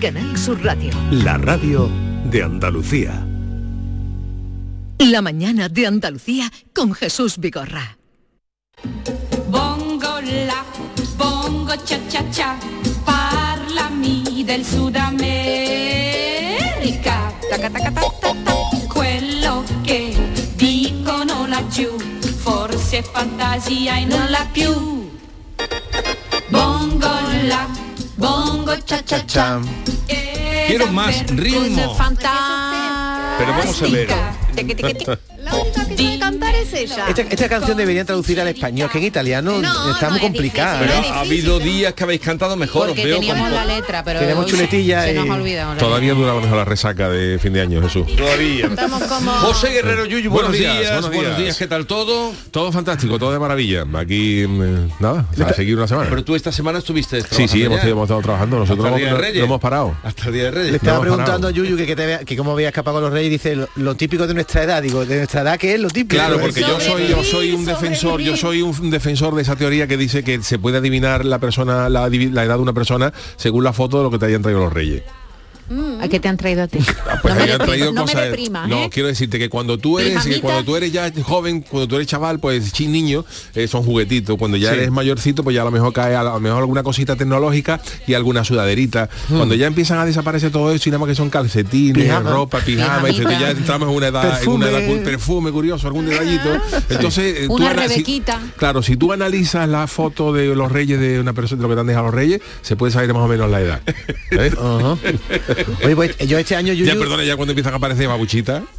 Canal Sur Radio. La radio de Andalucía. La mañana de Andalucía con Jesús Vigorra. Bongo la, bongo cha cha cha, parlami del Sud America. Taca, taca, ta, ta, ta. Quello che dicono laggiù, forse è fantasia e non la più. Bongo la, bongo cha cha cha. Quiero más ritmo. Pero vamos a ver. La única que sabe cantar es ella. Esta, esta canción debería traducir al español, que en italiano No, está no, muy es complicada. Pero ha habido días que habéis cantado mejor, os Porque veo teníamos la letra, pero Tenemos hoy chuletilla se nos y- ha olvidado. Todavía dura mejor la resaca de fin de año, Jesús. Todavía. Estamos como... José Guerrero Yuyu, buenos, Buenos días, días, buenos buenos días. ¿qué tal todo? Todo fantástico, todo de maravilla. Aquí, mm, nada, a seguir una semana. Pero tú esta semana estuviste Sí, sí, hemos, hemos estado trabajando. Nosotros Hasta no, hemos parado. Hasta el Día de Le Reyes. estaba No hemos preguntando parado. a Yuyu que, que, te vea- que cómo había escapado con los reyes y dice lo, lo típico de nuestra edad. Digo, de nuestra edad que es lo típico. Claro, porque yo soy, yo soy un defensor, yo soy un defensor de esa teoría que dice que se puede adivinar la persona, la, la edad de una persona según la foto de lo que te hayan traído los reyes. ¿A qué te han traído a ti? Pues no me, depri- traído no me cosas- No, ¿eh? quiero decirte que cuando tú eres, que cuando tú eres ya joven, cuando tú eres chaval, pues chin niño, eh, son juguetitos. Cuando ya Sí. eres mayorcito, pues ya a lo mejor cae a lo mejor alguna cosita tecnológica y alguna sudaderita. Hmm. Cuando ya empiezan a desaparecer todo eso y nada más que son calcetines, Pijama. ropa, pijama, y ya entramos en una edad, en una edad Perfume. cu- perfume curioso, algún detallito. Entonces, eh, tú Una si- rebequita. claro, si tú analizas la foto de los reyes de una persona de lo que te han dejado los reyes, se puede saber más o menos la edad. ¿Eh? Oye, pues yo este año Yuyu... Ya perdona, ya cuando empiezan a aparecer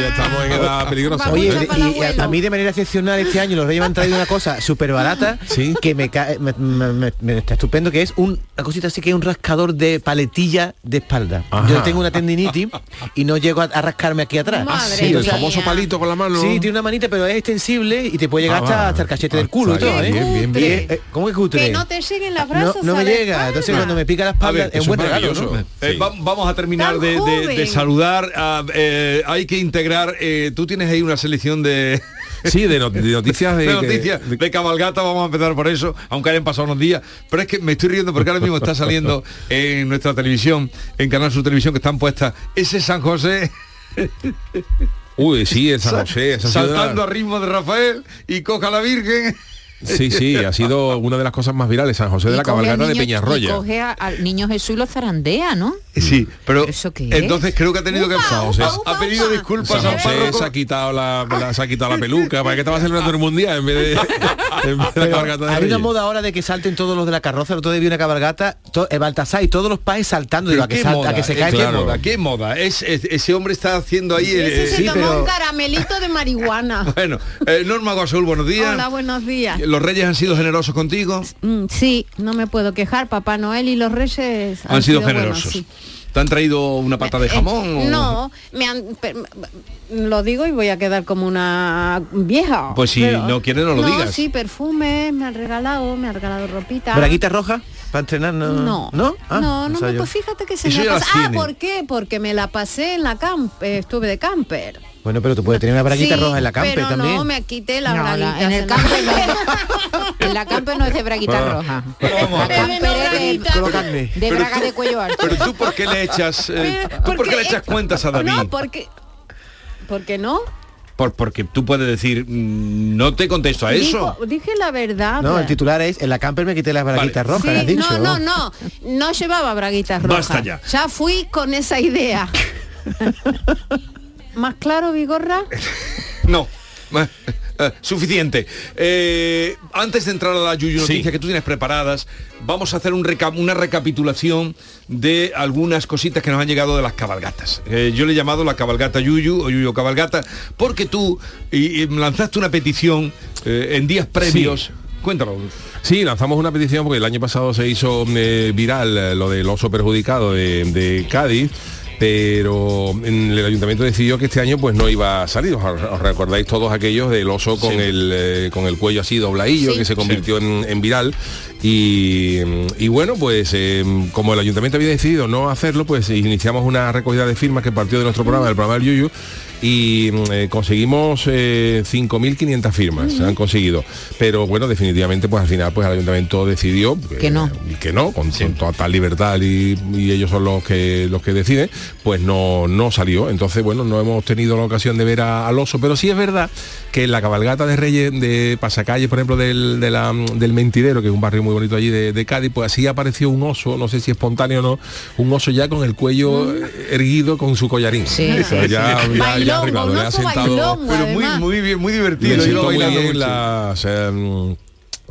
ya estamos en edad peligrosa. Oye, ¿eh? y, y a, a mí de manera excepcional este año los Reyes me han traído una cosa súper barata Sí. que me, cae- me, me- me- me está estupendo, que es un- una cosita así que es un rascador de paletilla de espalda. Ajá. Yo tengo una tendinitis y no llego a, a rascarme aquí atrás. Sí, el mía. famoso palito con la mano. Sí, tiene una manita, pero es extensible y te puede llegar Ah, hasta, hasta el cachete del culo y todo, ¿eh? bien, bien, bien. Y es- eh, ¿Cómo que cutre? Que no te lleguen las brazos no me llega. espalda. Entonces cuando me pica la espalda ver, es un buen es regalo, ¿no? maravilloso. Eh, va- vamos a terminar de, de- joven. de saludar. a- eh, hay que integrar. eh, tú tienes ahí una selección de, Sí, de, not- de noticias de, de noticias de- de cabalgata. Vamos a empezar por eso, aunque hayan pasado unos días. Pero es que me estoy riendo porque ahora mismo está saliendo en nuestra televisión, en Canal Sur Televisión, que están puestas ese San José Uy, sí, el San José. esa saltando a ritmo de Rafael y coja a la Virgen. Sí, sí, ha sido una de las cosas más virales, San José de Y la cabalgata de y Peñarroya. coge a- al niño Jesús y lo zarandea, ¿no? Sí, pero ¿Eso qué es? entonces creo que ha tenido que Upa, José. upa, upa, ha pedido disculpas San José se ha quitado la, la- se ha quitado la peluca, ¿para qué estaba celebrando el mundial en vez de, en vez de la Pero cabalgata de hay una moda ahora de que salten todos los de la carroza, el otro día vi una cabalgata, to- eh, Baltasar y todos los países saltando, digo, Pero a que, qué salta, moda, a que se eh, cae qué claro. moda, qué moda. Es, es- ese hombre está haciendo ahí. Y ese eh, se sí, tomó pero- un caramelito de marihuana. Bueno, eh, Norma Guasul, buenos días. Hola, buenos días. Los reyes han sido generosos contigo. Mm, sí, no me puedo quejar. Papá Noel y los reyes Han, sido, buenos, generosos. sí. ¿Te han traído una pata de Eh, jamón? o- No, me han, lo digo y voy a quedar como una vieja. Pues si no quieres, no lo digas. sí, perfume, me han regalado, me han regalado ropita. ¿Braguita roja? ¿Para entrenar? No. No, ¿No? Ah, no, no, o sea, me- pues fíjate que se me pasado. Ah. ¿por qué? Porque me la pasé en la camp, eh, estuve de camper. Bueno, pero tú puedes tener una braguita Sí, roja en la camper pero también. no, me quité No, la- braguitas en el la- camper no. En la camper no es de braguita Ah. roja. Pero vamos a La ver. camper es de, braguita. De Pero braga tú- de cuello alto. Pero tú por qué le echas, eh, Pero- tú por qué le echas cuentas a David? No, porque ¿Por qué no? Por- porque tú puedes decir, mm, no te contesto a eso. Dije la verdad. No, el titular es, en la camper me quité las braguitas Vale. rojas, no, no, no, no llevaba braguitas rojas. Basta ya. Ya fui con esa idea. ¿Más claro, Vigorra? No. Eh, eh, suficiente. Eh, antes de entrar a la Yuyu Sí. Noticias que tú tienes preparadas, vamos a hacer un reca- una recapitulación de algunas cositas que nos han llegado de las cabalgatas. Eh, yo le he llamado la cabalgata Yuyu o Yuyu Cabalgata porque tú y- y lanzaste una petición eh, en días previos. Cuéntalo. Sí, lanzamos una petición porque el año pasado se hizo eh, viral eh, lo del oso perjudicado de, de Cádiz pero en el ayuntamiento decidió que este año pues no iba a salir. Os, os recordáis todos aquellos del oso con, Sí. el, eh, con el cuello así dobladillo Sí. que se convirtió en, en viral. Y, y bueno, pues eh, como el ayuntamiento había decidido no hacerlo, pues iniciamos una recogida de firmas que partió de nuestro programa, del programa del Yuyu, y mm, eh, conseguimos eh, 5.500 firmas, se han conseguido. Pero bueno, definitivamente pues al final pues el ayuntamiento decidió Que no. que no, con, con toda tal libertad y, y ellos son los que los que deciden, pues no, no salió. Entonces, bueno, no hemos tenido la ocasión de ver a- al oso, pero sí es verdad que en la cabalgata de Reyes de Pasacalles, por ejemplo, del, de la- del Mentidero, que es un barrio muy bonito allí de, de Cádiz, pues así apareció un oso, no sé si espontáneo o no, un oso ya con el cuello eh, erguido con su collarín. Sí. O sea, ya, ya- ya Bailongo, bailongo, Pero muy, muy bien, muy divertido. Sentó muy bien las,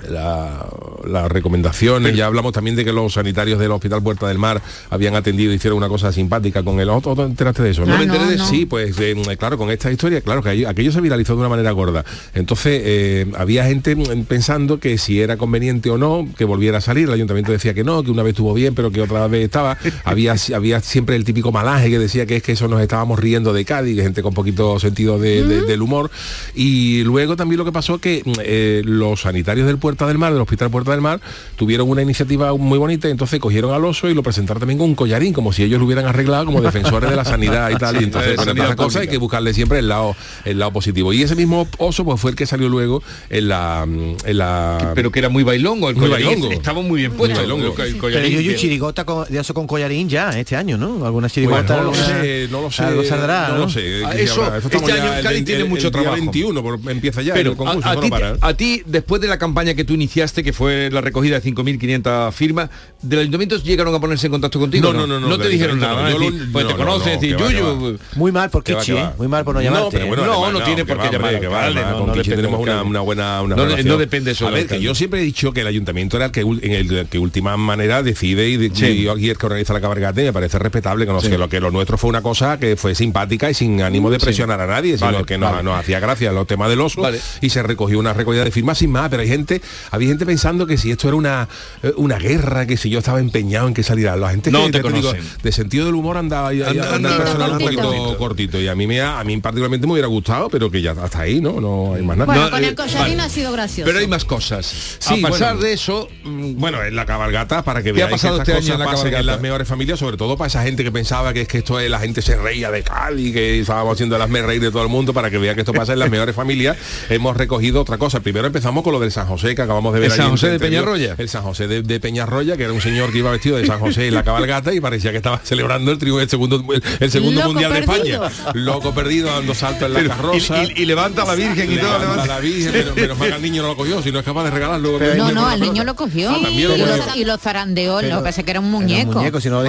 la- las recomendaciones. ya hablamos también de que los sanitarios del Hospital Puerta del Mar habían atendido, hicieron una cosa simpática con el otro. ¿Te enteraste de eso? Ah, me enteré no, de no. Sí, pues em, claro, con esta historia, claro que aquello- se viralizó de una manera gorda. Entonces eh, había gente pensando que si era conveniente o no que volviera a salir. El ayuntamiento decía que no, que una vez estuvo bien, pero que otra vez estaba. había, había siempre el típico malaje que decía que es que eso nos estábamos riendo de Cádiz, gente con poquito sentido de- de- del humor. Y luego también lo que pasó que mm, eh, los sanitarios del Puerta del Mar, del Hospital Puerta del Mar, tuvieron una iniciativa muy bonita y entonces cogieron al oso y lo presentaron también con un collarín, como si ellos lo hubieran arreglado como defensores de la sanidad y tal. y entonces, bueno, estas cosas hay que buscarle siempre el lado, el lado positivo. Y ese mismo oso pues fue el que salió luego en la en la Pero que era muy bailongo, el Muy collarín bailongo. estaba muy bien puesto. bailongo. el Pero collarín yo, chirigota con- de oso con collarín ya este año, ¿no? Alguna Pues chirigota. no lo sé, no lo sé. Algo saldrá, no, ¿no? lo sé. Ah, ¿qué eso, este año ya en Cádiz tiene mucho el día trabajo. 21, por- empieza ya Pero el concurso, a, no para. a ti, después de la campaña que tú iniciaste, que fue la recogida de 5.500 firmas, ¿del ayuntamiento llegaron a ponerse en contacto contigo? No, no, no, no, te del dijeron nada. no. Yo decir, lo- pues te no, no, no, decir, que va, que Yuyu. Muy mal por Que Kichi, que ¿eh? Muy mal por no llamarte. pero bueno. No, además, no tiene por que qué llamar que al va, alcalde, además, no, con no Kichi tenemos una, buena una No, relación. no depende eso A ver, que yo siempre he dicho que el ayuntamiento era el que en el que última manera decide y, de- Sí. aquí es que organiza la cabalgata y me parece respetable que no que lo que lo nuestro fue una cosa que fue simpática y sin ánimo de presionar a nadie, sino Vale, que nos, vale. nos hacía gracia los temas del oso Vale. y se recogió una recogida de firmas sin más, pero hay gente, había gente pensando que si esto era una eh, una guerra, que si yo estaba empeñado en que saliera, la gente No que te digo, de sentido del humor andaba ahí- ahí- Anda- anda el anda personal un cortito. poquito cortito y a mí me a mí particularmente me hubiera gustado, pero que ya hasta ahí, ¿no? No hay más nada. Bueno, No, con eh, el collarín vale. ha sido gracioso. Pero hay más cosas. Sí, a pasar bueno. de eso, mm, Bueno, en la cabalgata, para que ¿Qué ha veáis pasado que este año en cosas la en las mejores familias, sobre todo para esa gente que pensaba que es que esto es la gente se reía de Cádiz, que estábamos haciendo las me reír de todo el mundo, para que vea que esto pasa en las mejores familias, hemos recogido otra cosa. Primero empezamos con lo del San José, que acabamos de ver ¿El San José de. Peñarroya? El San José de, de Peñarroya, que era un señor que iba vestido de San José en la cabalgata y parecía que estaba celebrando el triunfo el segundo, el, el segundo Loco mundial perdido. de España. Loco perdido, dando saltos en la pero- carroza. y, y- y levanta a la Virgen y todo. Levanta la Virgen, pero menos mal que al niño no lo cogió, si no es capaz de regalarlo. Pero- No, no, al niño pelota. lo cogió. Ah, también lo y, cogió. lo, y lo zarandeó, lo que pasa que era un Era un muñeco. muñeco, si no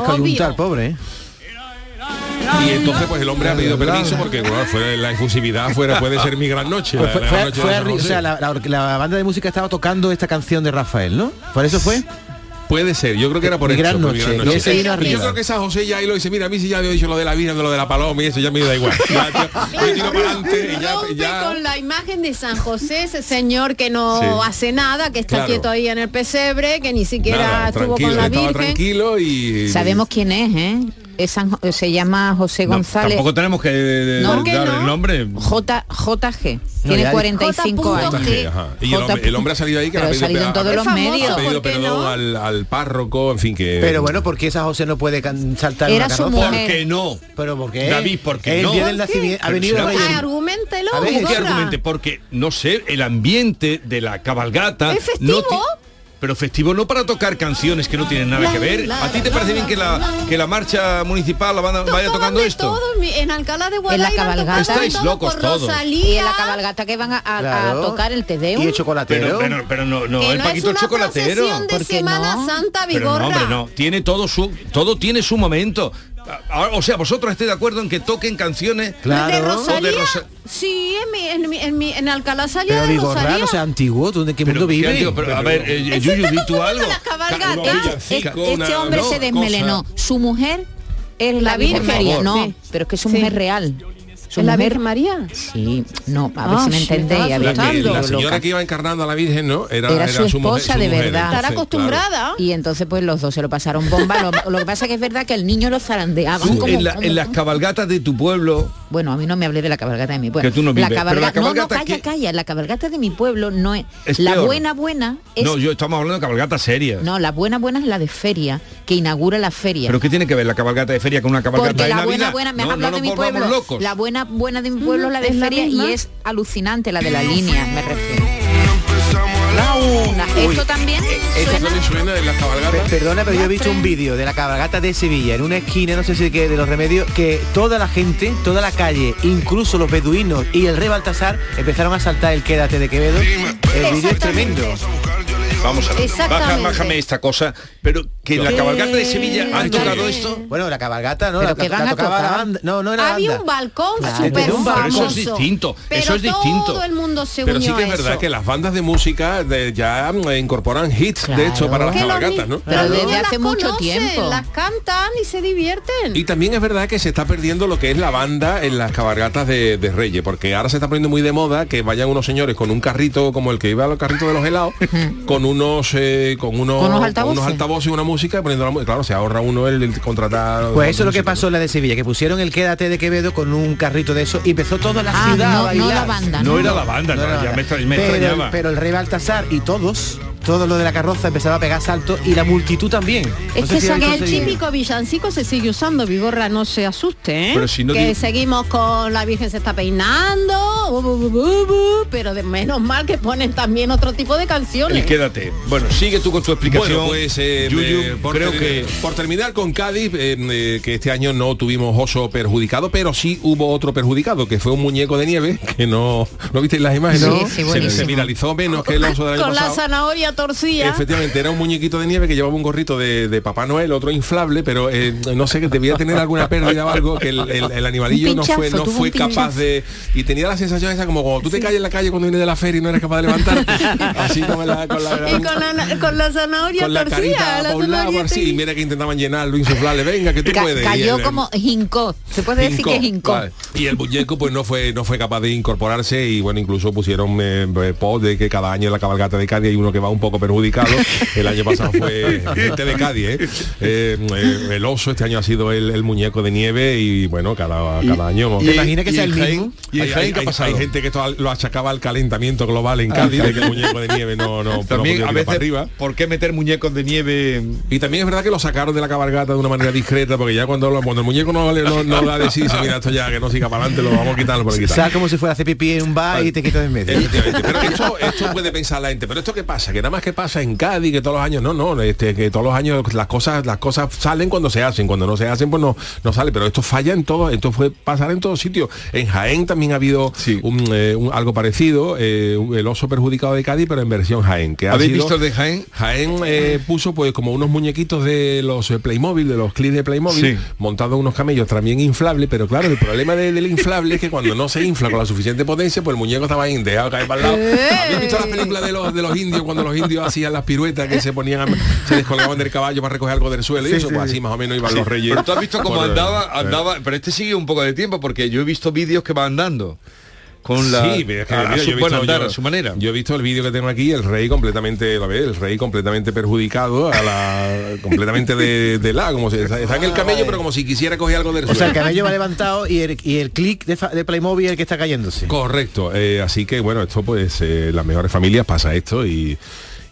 pobre. ¿eh? Y entonces pues el hombre ha pedido permiso porque bueno, fue la efusividad fuera puede ser mi gran noche. Pues la- fue, noche fue o sea, la, banda de música estaba tocando esta canción de Rafael, ¿no? ¿Por eso fue? Puede ser, yo creo que era por Mi eso. gran mi noche, gran vino Yo arriba. creo que San José ya ahí lo dice, mira, a mí si ya había dicho lo de la Virgen, de lo de la paloma y eso ya me da igual. Ya, yo, yo tiro para adelante y ya, Rompe ya- con la imagen de San José, ese señor que no Sí. hace nada, que está Claro. quieto ahí en el pesebre, que ni siquiera nada, estuvo tranquilo, con la Virgen. tranquilo y Sabemos quién es, ¿eh? Es San Jo- se llama José No, González. tampoco tenemos que eh, No, dar no. el nombre. J, JG. No, Tiene ya- 45 J. años. G. Y el hombre, el hombre ha salido ahí que ha pedido, salido en todos los famoso. medios. ha pedido ¿por qué perdón no? al, al párroco, en fin que. Pero bueno, ¿por qué esa José no puede saltar Era una su mujer. ¿Por qué no? Pero ¿por qué? David, ¿por qué el no? nacimiento ha venido argumentelo, A ver, ¿Cómo que argumente? Porque, no sé, el ambiente de la cabalgata... ¿Es festivo? no pero festivo no para tocar canciones que no tienen nada La, que ver. la, ¿A ti te parece bien que la, que la marcha municipal la banda- vaya Tocan tocando esto? todo, en en Alcalá de Guadaira han cabalgata. tocado Estáis locos todos. Y en la cabalgata que van a, a- a Claro. tocar el Tedeum. Y el chocolatero. Pero, pero, pero no, no, que el no Paquito es una chocolatero. de ¿Por qué Semana no? Santa, Pero no, hombre, no. Tiene todo su, todo tiene su momento. Ah, O sea, vosotros estéis de acuerdo en que toquen canciones. Claro. ¿De Rosalía? O de Rosa- Sí, en, mi, en, mi, en, mi- en Alcalá salía Pero de Vigorra, Rosalía. no sea antiguo, ¿tú de qué mundo ¿qué vives? antiguo? Pero, a ver, eh, Es Yuyu, di tú algo. Este, hombre no, se desmelenó. cosa. Su mujer es la, La Virgen María. No, sí. pero es que su Sí. mujer real. Su ¿Es la mujer- Virgen María? Sí, no, a ver Ah, si me entendéis. estaba a ver, La, que- la señora que iba encarnando a la Virgen, ¿no? Era, Era su mujer- esposa de mujer, verdad. claro. acostumbrada. Y entonces pues los dos se lo pasaron bomba. Lo, lo que pasa que es verdad que el niño lo zarandeaba. Como- en, la- en las cabalgatas de tu pueblo, Bueno, a mí no me hablé de la cabalgata de mi pueblo. Que tú no vives, la no, no, cabalgata calla, calla. La cabalgata de mi pueblo no es... Es la peor. buena buena es... No, yo estamos hablando de cabalgata seria. No, la buena buena es la de feria, que inaugura la feria. ¿Pero qué tiene que ver la cabalgata de feria con una cabalgata Porque de la Navidad? buena buena, me has no, hablado no de mi pueblo. locos. La buena buena de mi pueblo es la de ¿Es la feria y es alucinante la de la línea, me refiero. La una. Esto también Esto suena... también suena en las Pe- cabalgatas. Perdona, pero yo he visto un vídeo de la cabalgata de Sevilla en una esquina, no sé si qué, de los remedios, que toda la gente, toda la calle, incluso los beduinos y el rey Baltasar empezaron a saltar el quédate de Quevedo. El vídeo es tremendo. Vamos a ver. Bájame esta cosa. Pero que en la cabalgata de Sevilla han tocado esto. Bueno, la cabalgata, ¿no? Pero La, que la- van la a tocaba la tocar. banda. No, no era la Había banda. un balcón Claro, súper pero un balcón. famoso. Eso es distinto, Pero eso es distinto. todo el mundo se Pero unió sí que es a verdad eso. que las bandas de música de- ya mm, incorporan hits, de hecho, Claro. para las cabalgatas, ¿no? Pero desde hace mucho conocen, tiempo. Las cantan y se divierten. Y también es verdad que se está perdiendo lo que es la banda en las cabalgatas de, de Reyes, porque ahora se está poniendo muy de moda que vayan unos señores con un carrito como el que iba a los carritos de los helados, con unos eh, con unos, Con unos con altavoces. unos altavoces y una música y poniendo la mu- claro, se ahorra uno el, el contratar. Pues eso es lo que música, pasó en la de Sevilla, que pusieron el quédate de Quevedo con un carrito de eso y empezó toda la Ah, ciudad no- a no bailar. la banda, No era la banda, no, No era ya la- me pero el rey Baltasar y todos, todo lo de la carroza empezaba a pegar saltos y la multitud también. Es No sé que, si el conseguido. típico villancico se sigue usando, Vigorra, no se asuste, ¿eh? Pero si no que seguimos con la Virgen se está peinando, bu, bu, bu, bu, bu, pero de menos mal que ponen también otro tipo de canciones. El quédate. Bueno, sigue tú con tu explicación. Bueno, pues eh, Yuyu, eh, por, creo que por terminar con Cádiz, eh, eh, que este año no tuvimos oso perjudicado, pero sí hubo otro perjudicado, que fue un muñeco de nieve, que no, ¿no visteis las imágenes? Sí, ¿no? sí, se, se viralizó menos que el oso del año con la pasado. Torcida. Efectivamente, era un muñequito de nieve que llevaba un gorrito de, de Papá Noel, otro inflable, pero eh, no sé, que debía tener alguna pérdida o algo, que el, el- el animalillo no fue, no fue capaz de... Y tenía la sensación esa como tú te calles en la calle cuando vienes de la feria y no eres capaz de levantarte. Así como la, con la... y con la, con la zanahoria con la carita la para un lado, zanahoria así, y mira que intentaban llenarlo, insuflarle, venga, que tú Ca- puedes. Cayó el- como hincó. Se puede decir que hincó. Vale. Y el muñeco pues no fue no fue capaz de incorporarse y bueno, incluso pusieron eh, eh, post de que cada año en la cabalgata de Cádiz hay uno que va un poco perjudicado. El año pasado fue gente de Cádiz, ¿eh? Eh, eh, el oso, este año ha sido el, el muñeco de nieve y bueno, cada, cada año. ¿Te imaginas que y sea el Jaén- mismo? ¿Y hay, gente que esto lo achacaba al calentamiento global en Cádiz, de que el muñeco de nieve no, no, También podía a veces, para arriba. ¿por qué meter muñecos de nieve? Y también es verdad que lo sacaron de la cabalgata de una manera discreta, porque ya cuando, lo- cuando el muñeco no, no, no da de sí, mira, esto ya que no siga para adelante, lo vamos a quitar por aquí. Sal como si fuera a hacer pipí en un bar y te quitas de en medio. Efectivamente, pero esto, esto puede pensar la gente, pero esto qué pasa, que nada más que pasa en Cádiz, que todos los años, no, no, este, que todos los años las cosas, las cosas salen cuando se hacen, cuando no se hacen, pues no, no sale, pero esto falla en todo, esto puede pasar en todos sitios. En Jaén también ha habido Sí. un, eh, un- algo parecido, eh, el oso perjudicado de Cádiz, pero en versión Jaén. Que ha ¿Habéis sido- visto de Jaén? Jaén eh, puso pues como unos muñequitos de los eh, Playmobil, de los clips de Playmobil, Sí. montados en unos camellos también inflables, pero claro, el problema de- del inflable es que cuando no se infla con la suficiente potencia, pues el muñeco estaba ahí dejado caer para el lado. ¿Habéis visto las películas de los, de los indios cuando los indios hacían las piruetas que se ponían, se descolgaban del caballo para recoger algo del suelo y eso? Pues así más o menos iban los reyes. Pero tú has visto cómo andaba, eh, andaba, pero este sigue un poco de tiempo porque yo he visto vídeos que va andando con la Sí, es que, a, a mira, su yo he buen visto- andar, yo- a su manera. Yo he visto el vídeo que tengo aquí, el rey completamente, ves, el rey completamente perjudicado, a la, completamente de, de la, como si está, está en el camello, pero como si quisiera coger algo del O sea, suelo. el camello va levantado y el, y el clic de, de Playmobil es el que está cayéndose. Correcto, eh, así que bueno, esto pues eh, las mejores familias pasa esto y,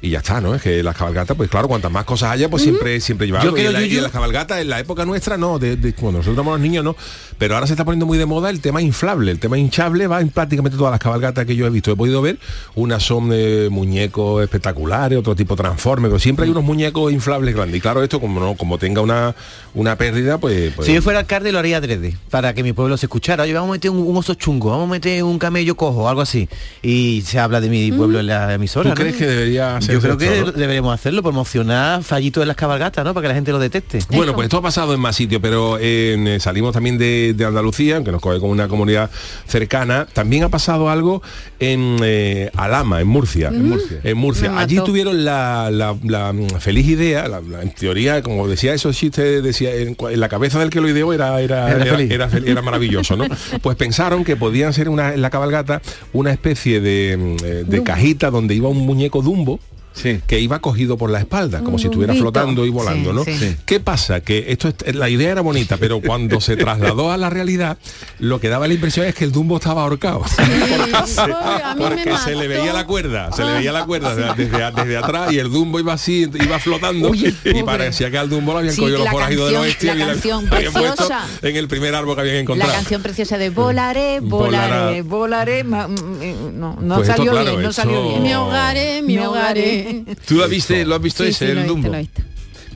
y ya está, ¿no? Es que las cabalgatas, pues claro, cuantas más cosas haya, pues siempre siempre Yo. Y creo, la- las cabalgatas, en la época nuestra, no, de, de- cuando nosotros éramos niños, no. Pero ahora se está poniendo muy de moda el tema inflable. El tema hinchable va en prácticamente todas las cabalgatas que yo he visto. He podido ver, unas son eh, muñecos espectaculares, otro tipo transforme, pero siempre hay unos muñecos inflables grandes. Y claro, esto como no, como tenga una, una pérdida, pues, pues Si yo fuera alcalde lo haría adrede, para que mi pueblo se escuchara. Oye, vamos a meter un, un oso chungo, vamos a meter un camello cojo, algo así. Y se habla de mi pueblo en la emisora. ¿Tú crees que debería Yo hacerse creo que no? deberíamos hacerlo, promocionar fallitos de las cabalgatas, ¿no? Para que la gente lo detecte. Bueno, pues esto ha pasado en más sitios, pero eh, salimos también de, de Andalucía, que nos coge como una comunidad cercana. También ha pasado algo en eh, Alama, en Murcia. En Murcia. En Murcia. Me Allí tuvieron la, la- la, mm, feliz idea, la- la- en teoría, como decía esos chistes, decía, en, la cabeza del que lo ideó era, era, Era era, feliz. era fel- era maravilloso, ¿no? Pues pensaron que podían ser una, en la cabalgata una especie de, mm, eh, de cajita donde iba un muñeco dumbo Sí. que iba cogido por la espalda, como si estuviera flotando y volando, Sí, ¿no? sí. ¿Qué pasa? Que esto es- la idea era bonita, pero cuando se trasladó a la realidad, lo que daba la impresión es que el Dumbo estaba ahorcado. Me Porque se le veía la cuerda, se le veía la cuerda desde, desde- desde atrás y el Dumbo iba así, iba flotando y parecía que al Dumbo lo habían Sí, cogido los la forajidos de los canción- oeste y la canción habían puesto preciosa. en el primer árbol que habían La encontrado. canción preciosa de volaré, volaré, volaré. ma- mm, eh, No, no Pues esto, salió claro, bien, no salió bien. Mi hogaré, mi Mi hogaré. ¿Tú lo viste, lo has visto Sí, ese, sí, el lo he visto, Dumbo? lo he visto.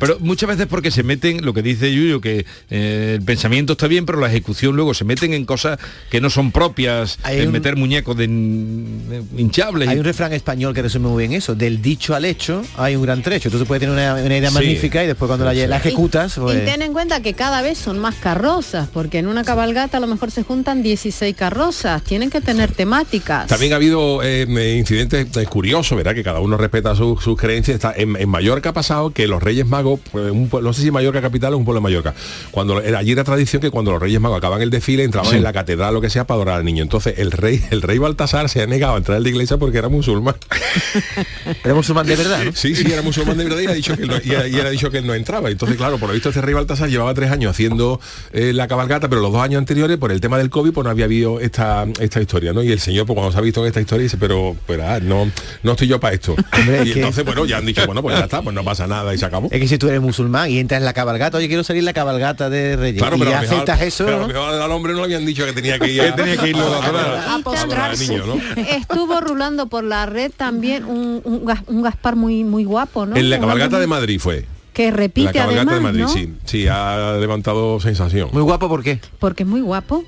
Pero muchas veces porque se meten, lo que dice Yuyo, que eh, el pensamiento está bien, pero la ejecución luego se meten en cosas que no son propias, Hay en un- meter muñecos de, de hinchables. Hay un refrán español que resume muy bien eso. Del dicho al hecho hay un gran trecho. Tú puedes tener una, una idea Sí. magnífica y después cuando la, la ejecutas... Y, pues- y ten en cuenta que cada vez son más carrozas, porque en una cabalgata a lo mejor se juntan 16 carrozas, tienen que tener temáticas. También ha habido eh, incidentes curiosos, ¿verdad? Que cada uno respeta su- sus creencias. Está, en, en Mallorca ha pasado que los Reyes Magos, pues, un no sé si Mallorca capital o un pueblo de Mallorca, cuando era- allí era tradición que cuando los Reyes Magos acaban el desfile entraban en la catedral lo que sea para adorar al niño. Entonces el rey, el rey Baltasar se ha negado a entrar en la iglesia porque era musulmán. Era musulmán de verdad, ¿no? Sí, sí, era musulmán de verdad y ha dicho que él no, y era- y era dicho que él no entraba. Entonces, claro, por lo visto este rey Baltasar llevaba tres años haciendo eh, la cabalgata, pero los dos años anteriores, por el tema del COVID, pues no había habido esta, esta historia, ¿no? Y el señor, pues cuando se ha visto en esta historia, dice, pero, pero ah, no, no estoy yo para esto. Hombre, y que- entonces, bueno, ya han dicho, bueno, pues ya está, pues no pasa nada y se acabó. Es que si tú eres musulmán y entras en la cabalgata, oye, quiero salir en la cabalgata de Reyes. Claro, y pero, ya a lo mejor, aceptas eso, pero a ¿no? lo mejor al hombre no le habían dicho que tenía que ir a, tenía que ir luego a ¿no? Estuvo rulando por la red también un, un un Gaspar muy muy guapo, ¿no? En la cabalgata de Madrid fue. Que La repite cabalgata además, de Madrid, ¿no? sí. Sí, ha levantado sensación. Muy guapo, ¿por qué? Porque es muy guapo.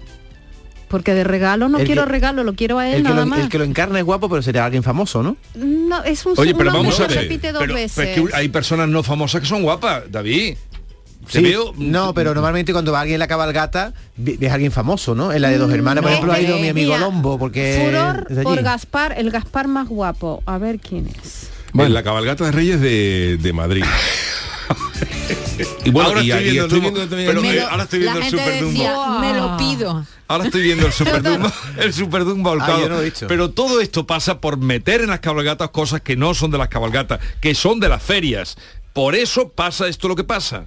Porque de regalo no El quiero que- regalo, lo quiero a él El que, nada lo, más. el que lo encarna es guapo, pero será alguien famoso, ¿no? No, es un Oye, pero vamos a que ver. repite dos pero- veces. pero es que hay personas no famosas que son guapas, David. Sí, veo- no, pero normalmente cuando va alguien en la cabalgata a alguien famoso, ¿no? En la de dos hermanas, por No, ejemplo, ha ido mi amigo mira, Lombo, porque Furor es por. Gaspar, el Gaspar más guapo. A ver quién es. En la cabalgata de Reyes de, de Madrid. y bueno, Ahora y, estoy y viendo estoy pero aquí- me- ahora estoy viendo el Super Dumbo. decía, me lo pido. Ahora estoy viendo el Super Dumbo, el Super Dumbo ahorcado. Ah, no. Pero todo esto pasa por meter en las cabalgatas cosas que no son de las cabalgatas, que son de las ferias. Por eso pasa esto lo que pasa.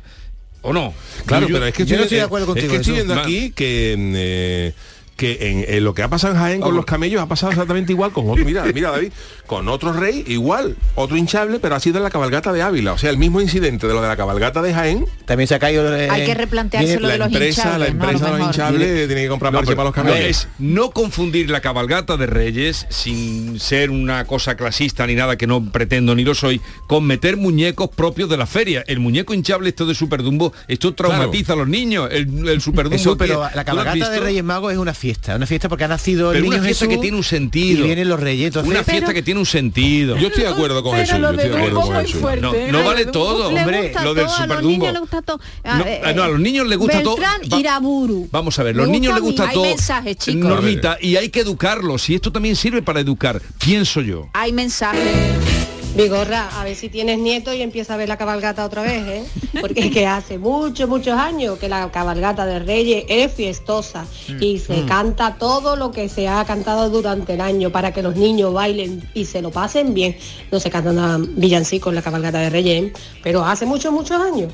¿O no? Claro, Yo- pero es que yo no estoy, estoy de acuerdo es contigo, que estoy viendo aquí que en, eh, que en, en lo que ha pasado en Jaén con los camellos ha pasado exactamente igual con otro, mira, mira David, con otro rey igual, otro hinchable, pero ha sido en la cabalgata de Ávila, o sea, el mismo incidente de lo de la cabalgata de Jaén, También se ha caído... eh, Hay que replantearse lo de los empresa, hinchables, la ¿no? empresa de lo los hinchables tiene que comprar No, para los no, camellos. es no confundir la cabalgata de Reyes sin ser una cosa clasista ni nada que no pretendo ni lo soy con meter muñecos propios de la feria. El muñeco hinchable esto de Super Dumbo esto traumatiza a los niños. El, el Super Dumbo Eso, pero la ¿tú lo has cabalgata de? Reyes Magos es una fiesta, una fiesta porque ha nacido el pero niño una fiesta Jesús que tiene un sentido y vienen los reyes, entonces una fiesta Pero- que tiene un sentido Yo estoy de acuerdo con Jesús, lo yo estoy de de acuerdo Dumbo con muy Jesús. fuerte. no, vale le todo hombre lo del todo, a Super los Dumbo niños les gusta todo. no, no, a los niños les gusta todo Va- Iraburu. Vamos a ver, los niños les gusta Hay todo. mensajes, chicos. Normita, y hay que educarlos. Y esto también sirve para educar, pienso yo. Hay mensajes. Vigorra, a ver si tienes nieto y empieza a ver la cabalgata otra vez, ¿eh? Porque es que hace muchos, muchos años que la cabalgata de Reyes es fiestosa y se canta todo lo que se ha cantado durante el año para que los niños bailen y se lo pasen bien. No se cantan villancicos en la cabalgata de Reyes, ¿eh? pero hace muchos, muchos años.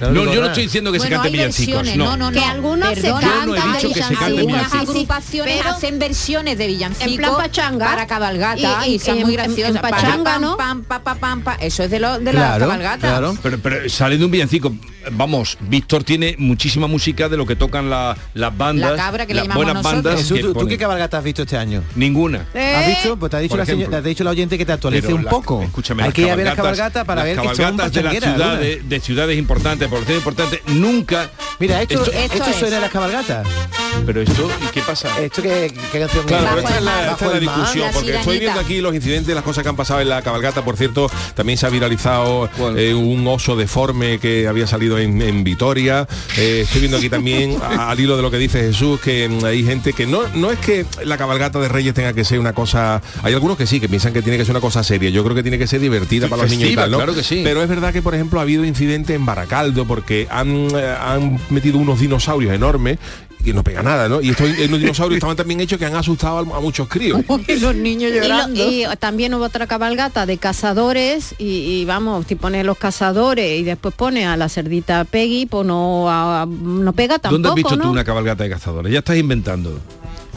Claro, No, yo no estoy diciendo que se Bueno, canten hay villancicos. No. no, no, no. Que algunos se cantan de se canten villancicos, Algunas agrupaciones pero- hacen versiones de villancicos En plan pachanga. para cabalgata Y- y, y- son muy en- en graciosas. pachanga, ¿no? pam, pam, pam, pam, pam. Eso es de, lo, de la Claro, cabalgata. claro. Pero, pero sale de un villancico. Vamos, Víctor tiene muchísima música de lo que tocan la- las bandas. La cabra que le las llamamos buenas nosotros. bandas. Jesús, que ¿tú, qué cabalgata has visto este año? Ninguna. Eh, ¿Has visto? Pues te ha dicho, la, te ha dicho la oyente que te actualice Pero un la- poco. Escúchame, Hay que ir a ver las cabalgatas- para las ver que son de ciudades importantes, poblaciones importantes, nunca. Mira, esto, Esto- esto, esto es. suena a las cabalgatas. Pero esto, ¿y qué pasa? Esto que, qué canción Claro, es? pero esta es la, esta es la discusión, La porque estoy viendo aquí los incidentes, las cosas que han pasado en la cabalgata. Por cierto, también se ha viralizado eh, un oso deforme que había salido en, en Vitoria. Eh, estoy viendo aquí también, a- al hilo de lo que dice Jesús, que mm, hay gente que no, no es que la cabalgata de Reyes tenga que ser una cosa... Hay algunos que sí, que piensan que tiene que ser una cosa seria. Yo creo que tiene que ser divertida para los niños y tal, ¿no? claro que sí. Pero es verdad que, por ejemplo, ha habido incidentes en Baracaldo porque han, eh, han metido unos dinosaurios enormes y no pega nada, ¿no? Y estos los dinosaurios estaban también hechos que han asustado a, a muchos críos. Y los niños Y, lo- llorando. y también hubo otra cabalgata de cazadores y, y vamos, si pones los cazadores y después pone a la cerdita Peggy, pues no, a- no pega tampoco, ¿Dónde has visto ¿no? tú una cabalgata de cazadores? Ya estás inventando.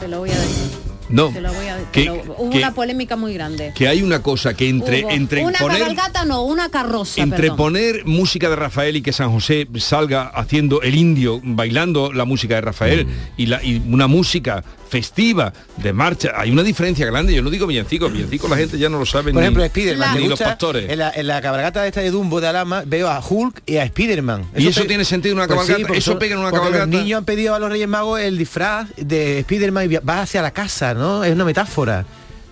Te lo voy a decir. No. te lo voy a decir. Que- Hubo que- una polémica muy grande. Que hay una cosa que entre, Hubo entre una poner cabalgata no, una carroza, entre perdón. poner música de Rafael y que San José salga haciendo el indio bailando la música de Rafael y, la, y una música festiva de marcha hay una diferencia grande yo no digo villancicos villancicos la gente ya no lo sabe Por ni- ejemplo, Spiderman. ni los pastores En la, en la cabalgata esta de Dumbo de Alama veo a Hulk y a Spiderman. ¿Y eso tiene sentido en una Pues sí, cabalgata? porque ¿Eso son- pega en una cabalgata? Los niños han pedido a los Reyes Magos el disfraz de Spiderman y via- va hacia la casa, ¿no? Es una metáfora.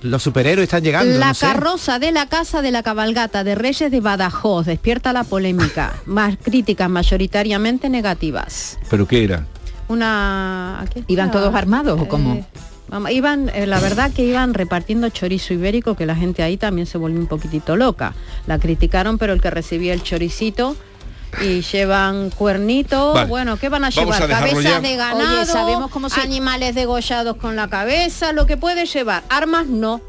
Los superhéroes están llegando. La no sé. carroza de la casa de la cabalgata de Reyes de Badajoz despierta la polémica, más críticas mayoritariamente negativas. pero qué era Una ¿a qué ¿Iban era? todos armados o cómo? Eh, vamos, iban, eh, la verdad que iban repartiendo chorizo ibérico, que la gente ahí también se volvió un poquitito loca. La criticaron, pero el que recibía el choricito y llevan cuernitos, Vale. bueno, ¿qué van a Vamos llevar? a Cabezas ya. de ganado, Oye, ¿sabemos cómo se- animales degollados con la cabeza, lo que puede llevar. Armas no,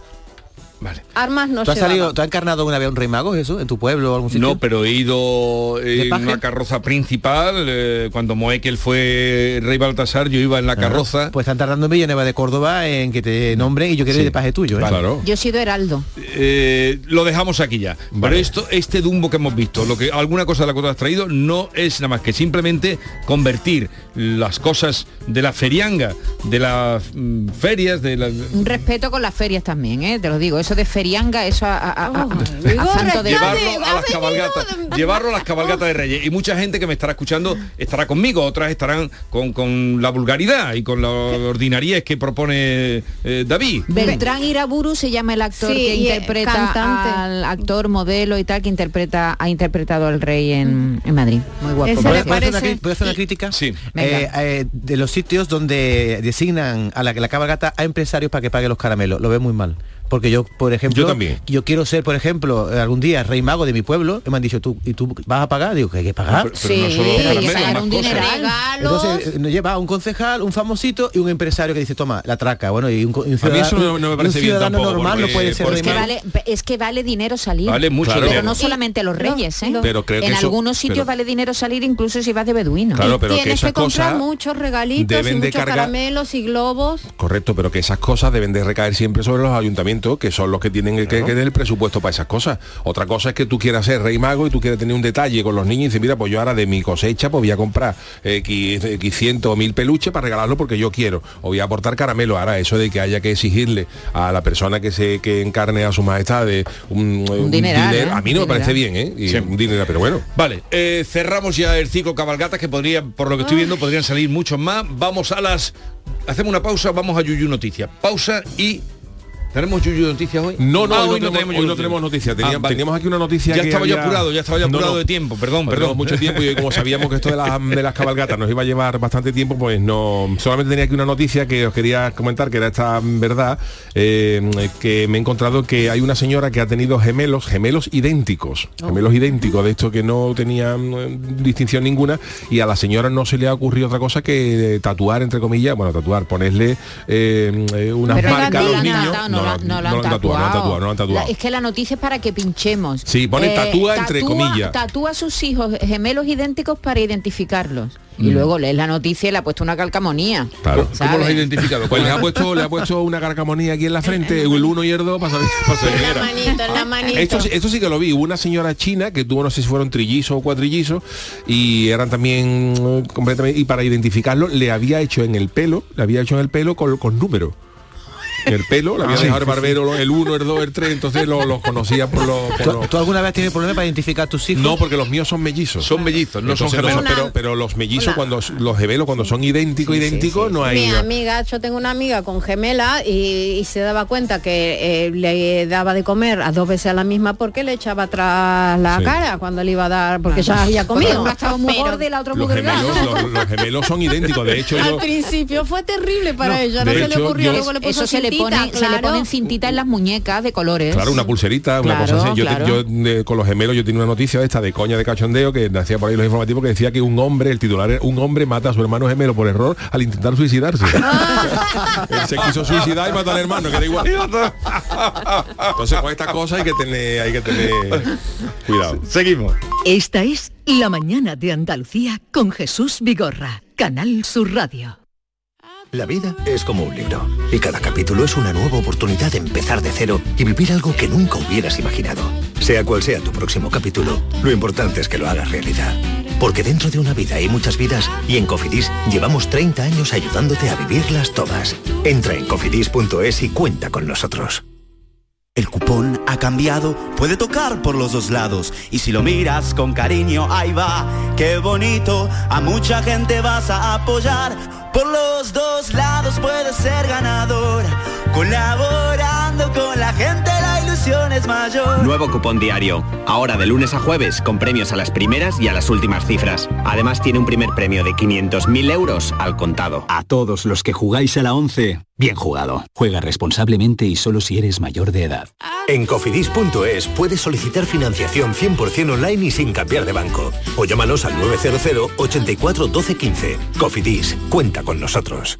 vale armas no ¿Tú has, salido, ¿Tú has encarnado una vez un Rey Mago, Jesús, en tu pueblo o algún sitio? no pero he ido en paje? una carroza principal eh, cuando Moekel fue rey Baltasar yo iba en la carroza Pues están tardando en Villanueva de Córdoba en que te nombren y yo quiero Sí. ir de paje tuyo, ¿eh? Claro. Yo he sido heraldo. Eh, lo dejamos aquí ya. Pero Vale. esto, este Dumbo que hemos visto, lo que alguna cosa de la que tú has traído, no es nada más que simplemente convertir las cosas de la ferianga, de las mm, ferias, de las Un respeto con las ferias también, ¿eh? Te lo digo. Eso de ferianga, eso a, a- a- a- Ay, a santo de... Llevarlo a las cabalgatas, de- llevarlo a las cabalgatas de Reyes. Y mucha gente que me estará escuchando estará conmigo, otras estarán con, con la vulgaridad y con la ordinariedad que propone eh, David. Beltrán Iraburu se llama el actor Sí, que y, interpreta cantante. al actor, modelo y tal, que interpreta, ha interpretado al rey en, en Madrid. Muy guapo. ¿Puedo hacer, una, puedo hacer una crítica? Sí. Eh, eh, de los sitios donde designan a la, la cabalgata a empresarios para que paguen los caramelos, lo veo muy mal. Porque yo, por ejemplo, Yo también. yo quiero ser, por ejemplo, algún día rey mago de mi pueblo, y me han dicho, ¿tú, ¿y tú vas a pagar? Digo, que hay que pagar. Pero- pero no Sí, solo los hay que caramelos, pagar más un. Entonces eh, nos lleva un concejal, un famosito y un empresario que dice, toma, la traca. Bueno, y un, un A mí eso no- no me un parece bien ciudadano tampoco, normal no puede ser rey Es que, mago. vale, es que vale dinero salir. Vale mucho Claro. dinero. Pero no solamente los reyes, ¿eh? lo- Pero creo que en eso- algunos sitios pero- vale dinero salir incluso si vas de beduino. Claro, pero que Tienes esas que comprar cosas muchos regalitos y de muchos cargar- caramelos y globos. Correcto, pero que esas cosas deben de recaer siempre sobre los ayuntamientos, que son los que tienen que, que tener el presupuesto para esas cosas. Otra cosa es que tú quieras ser rey mago y tú quieras tener un detalle con los niños y dices, mira, pues yo ahora de mi cosecha pues voy a comprar X, X cientos o mil peluches para regalarlo porque yo quiero. O voy a aportar caramelo. Ahora, eso de que haya que exigirle a la persona que se que encarne a su majestad de un, un dineral, ¿eh? a mí no me parece bien, ¿eh? Y Sí. un dinero, pero bueno. Vale, eh, cerramos ya el ciclo cabalgatas que podría, por lo que estoy viendo, podrían salir muchos más. Vamos a las. Hacemos una pausa, vamos a Yuyu Noticias. Pausa y. ¿Tenemos Yuyu Noticias hoy? No, no, Ah, hoy no, tenemos, hoy no tenemos noticias. Teníamos, Ah, vale. teníamos aquí una noticia Ya que estaba yo había- apurado, ya estaba yo apurado no. de tiempo, perdón, perdón. mucho tiempo y como sabíamos que esto de, las- de las cabalgatas nos iba a llevar bastante tiempo, pues no. Solamente tenía aquí una noticia que os quería comentar, que era esta verdad, eh, que me he encontrado que hay una señora que ha tenido gemelos, gemelos idénticos, gemelos idénticos, de esto que no tenían eh, distinción ninguna, y a la señora no se le ha ocurrido otra cosa que tatuar, entre comillas, bueno, tatuar, ponerle eh, eh, unas Pero marcas a los niños. No, no lo han tatuado, no lo han es que la noticia es para que pinchemos. Eh, Sí, pone tatúa entre comillas. Tatúa a sus hijos gemelos idénticos para identificarlos. Y luego lees la noticia y le ha puesto una calcamonía. Claro. ¿Cómo los ha ¿sabes? identificado? Pues le ha puesto, le ha puesto una carcamonía aquí en la frente, el 1 y el 2 para saber, para saber qué En la manito, en la manito. Esto, sí- esto sí que lo vi, hubo una señora china que tuvo, no sé si fueron trillizos o cuatrillizos, y eran también eh, completamente, y para identificarlo le había hecho en el pelo, le había hecho en el pelo con, con números. El pelo, le había Ah, dejado sí, el barbero el 1, el 2, el 3, entonces lo- los conocía por los... por ¿Tú, los- tú alguna vez has tenido problemas para identificar a tus hijos? No, porque los míos son mellizos. Son mellizos, no son gemelos. pero, pero los mellizos, cuando los gemelos, cuando son idénticos, idénticos, no hay... Mi amiga, yo tengo una amiga con gemela y, y se daba cuenta que eh, le daba de comer a dos veces a la misma porque le echaba atrás la Sí. cara cuando le iba a dar, porque ya había comido. uno estaba muy y la otra muy gemelos, los, los gemelos son idénticos. De hecho, al yo, principio fue terrible para ella, no se le ocurrió, luego le puso Eso se le cintita, ponen, se le ponen cintita en las muñecas de colores. Claro, una pulserita, una Claro, cosa así. Yo, te- claro. yo, de- con los gemelos yo tenía una noticia esta de coña de cachondeo que hacía por ahí los informativos que decía que un hombre, el titular era un hombre mata a su hermano gemelo por error al intentar suicidarse. Él se quiso suicidar y mató al hermano, que era igual. Entonces con estas cosas hay que tener, hay que tener cuidado. Seguimos. Esta es La mañana de Andalucía con Jesús Vigorra, Canal Sur Radio. La vida es como un libro y cada capítulo es una nueva oportunidad de empezar de cero y vivir algo que nunca hubieras imaginado. Sea cual sea tu próximo capítulo, lo importante es que lo hagas realidad. Porque dentro de una vida hay muchas vidas y en Cofidis llevamos 30 años ayudándote a vivirlas todas. Entra en cofidis.es y cuenta con nosotros. El cupón ha cambiado, puede tocar por los dos lados. Y si lo miras con cariño, ahí va, qué bonito. A mucha gente vas a apoyar. Por los dos lados puedes ser ganador. Colaborando con la gente, la ilusión es mayor. Nuevo cupón diario. Ahora de lunes a jueves con premios a las primeras y a las últimas cifras. Además tiene un primer premio de 500.000 euros al contado. A todos los que jugáis a la 11, bien jugado. Juega responsablemente y solo si eres mayor de edad. En cofidis.es puedes solicitar financiación 100% online y sin cambiar de banco. O llámanos al 900 84 12 15. Cofidis, cuenta con nosotros.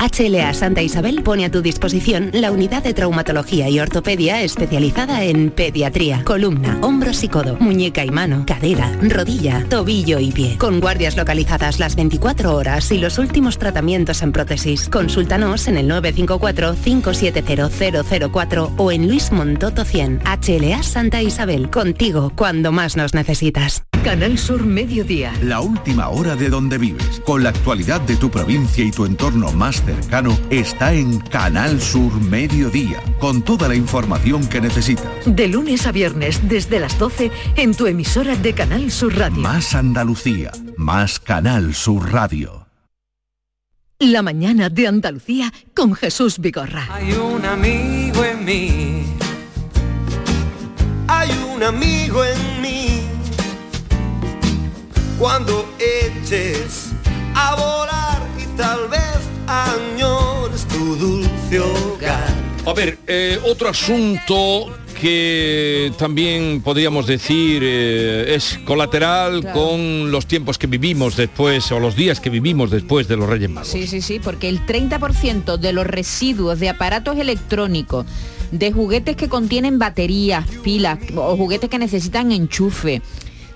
HLA Santa Isabel pone a tu disposición la unidad de traumatología y ortopedia especializada en pediatría, columna, hombros y codo, muñeca y mano, cadera, rodilla, tobillo y pie. Con guardias localizadas las 24 horas y los últimos tratamientos en prótesis. Consúltanos en el 954-570004 o en Luis Montoto 100. HLA Santa Isabel, contigo cuando más nos necesitas. Canal Sur Mediodía. La última hora de donde vives, con la actualidad de tu provincia y tu entorno más cercano, está en Canal Sur Mediodía, con toda la información que necesitas. De lunes a viernes desde las 12 en tu emisora de Canal Sur Radio. Más Andalucía, más Canal Sur Radio. La mañana de Andalucía con Jesús Vigorra. Hay un amigo en mí. Hay un amigo en mí. Cuando eches a volar y tal vez ver, eh, otro asunto que también podríamos decir eh, es colateral Claro. con los tiempos que vivimos después o los días que vivimos después de los Reyes Magos. Sí, sí, sí, porque el 30% de los residuos de aparatos electrónicos, de juguetes que contienen baterías, pilas o juguetes que necesitan enchufe,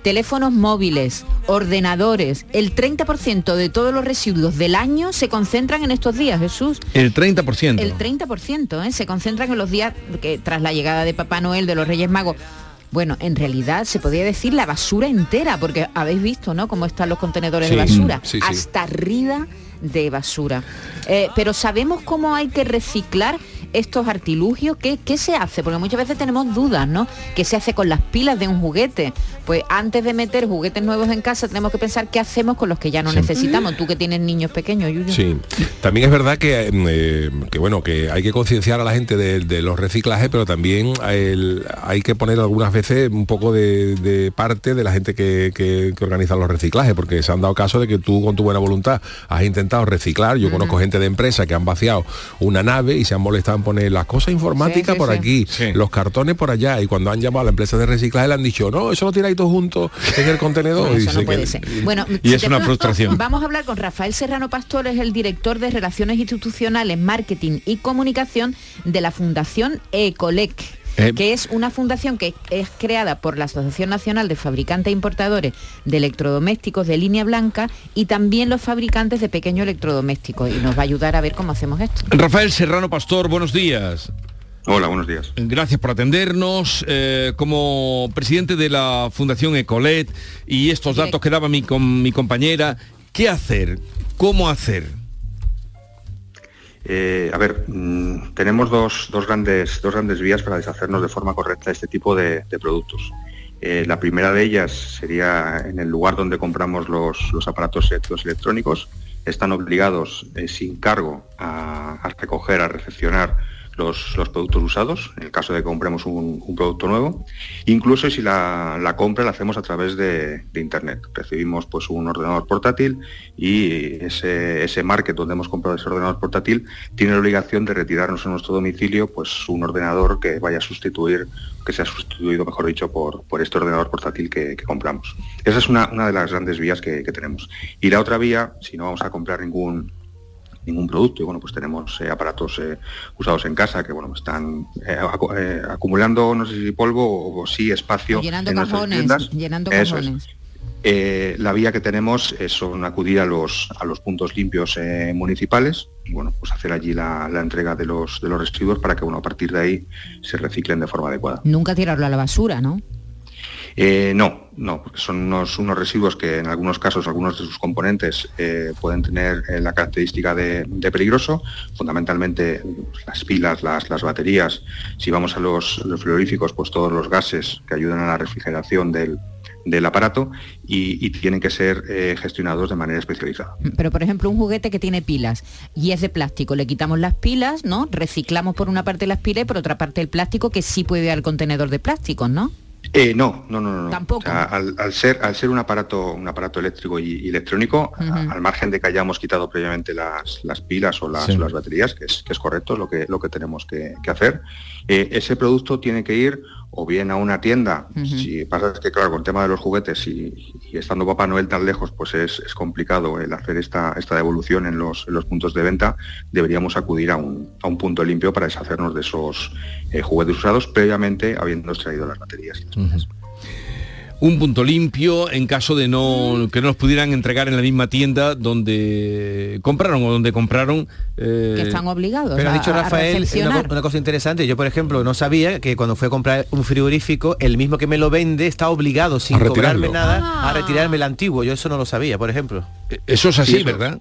teléfonos móviles, ordenadores, el 30% de todos los residuos del año se concentran en estos días, Jesús. El 30%. El 30% ¿eh? se concentran en los días que tras la llegada de Papá Noel, de los Reyes Magos. Bueno, en realidad se podría decir la basura entera, porque habéis visto, ¿no? Cómo están los contenedores Sí, de basura. sí, sí. Hasta arriba de basura. Eh, pero ¿sabemos cómo hay que reciclar estos artilugios? ¿Qué, ¿Qué se hace? Porque muchas veces tenemos dudas, ¿no? ¿Qué se hace con las pilas de un juguete? Pues antes de meter juguetes nuevos en casa tenemos que pensar qué hacemos con los que ya no Sí. necesitamos. Tú que tienes niños pequeños, Yuyu. Sí, también es verdad que, eh, que bueno, que hay que concienciar a la gente de, de los reciclajes, pero también el- hay que poner algunas veces un poco de, de parte de la gente que, que- que organiza los reciclajes, porque se han dado caso de que tú con tu buena voluntad has intentado reciclar. Yo conozco gente de empresa que han vaciado una nave y se han molestado en poner las cosas informáticas Sí, sí, por sí. aquí, los cartones por allá, y cuando han llamado a la empresa de reciclaje le han dicho, no, eso lo tiráis todos juntos en el contenedor. No, Y eso no puede ser. Bueno, y si es una frustración. Vamos a hablar con Rafael Serrano Pastor, es el director de Relaciones Institucionales, Marketing y Comunicación de la Fundación Ecolec. Eh. que es una fundación que es creada por la Asociación Nacional de Fabricantes e Importadores de Electrodomésticos de línea blanca y también los fabricantes de pequeños electrodomésticos y nos va a ayudar a ver cómo hacemos esto. Rafael Serrano Pastor, buenos días. Hola, buenos días. Gracias por atendernos. Eh, como presidente de la Fundación Ecolet y estos datos que daba mi, com- mi compañera, ¿qué hacer? ¿Cómo hacer? Eh, a ver, mm, tenemos dos, dos grandes, dos grandes vías para deshacernos de forma correcta de este tipo de, productos. Eh, la primera de ellas sería en el lugar donde compramos los, los aparatos electros- electrónicos. Están obligados eh, sin cargo a recoger, a recepcionar los, productos usados, en el caso de que compremos un, producto nuevo. Incluso si la, compra la hacemos a través de, Internet. Recibimos pues, un ordenador portátil y ese, market donde hemos comprado ese ordenador portátil tiene la obligación de retirarnos en nuestro domicilio pues, un ordenador que vaya a sustituir, que sea sustituido, mejor dicho, por, este ordenador portátil que, compramos. Esa es una, de las grandes vías que tenemos. Y la otra vía, si no vamos a comprar ningún ningún producto y bueno pues tenemos eh, aparatos eh, usados en casa que bueno están eh, acu- acumulando no sé si polvo o, o sí espacio Llenando en cajones, llenando cajones. Eh, la vía que tenemos es son acudir a los a los puntos limpios eh, municipales y bueno pues hacer allí la, la entrega de los de los residuos para que bueno a partir de ahí se reciclen de forma adecuada Nunca tirarlo a la basura, ¿no? Eh, no, no, porque son unos, residuos que en algunos casos, algunos de sus componentes eh, pueden tener eh, la característica de, de peligroso, fundamentalmente pues, las pilas, las, las baterías, si vamos a los, los frigoríficos, pues todos los gases que ayudan a la refrigeración del, del aparato y, tienen que ser gestionados de manera especializada. Pero por ejemplo, un juguete que tiene pilas y es de plástico, le quitamos las pilas, ¿no? Reciclamos por una parte las pilas y por otra parte el plástico que sí puede ir al contenedor de plásticos, ¿no? Eh, no, no, no, no. Tampoco. O sea, al, al ser, al ser un aparato, un aparato eléctrico y, y electrónico, a- al margen de que hayamos quitado previamente las, las pilas o las, Sí. o las baterías, que es, que es correcto lo que, lo que tenemos que, que hacer, eh, ese producto tiene que ir o bien a una tienda, si pasa es que claro, con el tema de los juguetes y, y estando Papá Noel tan lejos, pues es, es complicado el hacer esta, esta devolución en los, en los puntos de venta, deberíamos acudir a un, a un punto limpio para deshacernos de esos eh, juguetes usados previamente habiendo extraído las baterías. y las Un punto limpio en caso de no que no nos pudieran entregar en la misma tienda donde compraron o donde compraron. eh, Que están obligados Pero ha dicho a Rafael una, una cosa interesante. Yo, por ejemplo, no sabía que cuando fui a comprar un frigorífico, el mismo que me lo vende está obligado, sin cobrarme nada, a retirarme el antiguo. Yo eso no lo sabía, por ejemplo. Eso es así, Sí, ¿verdad?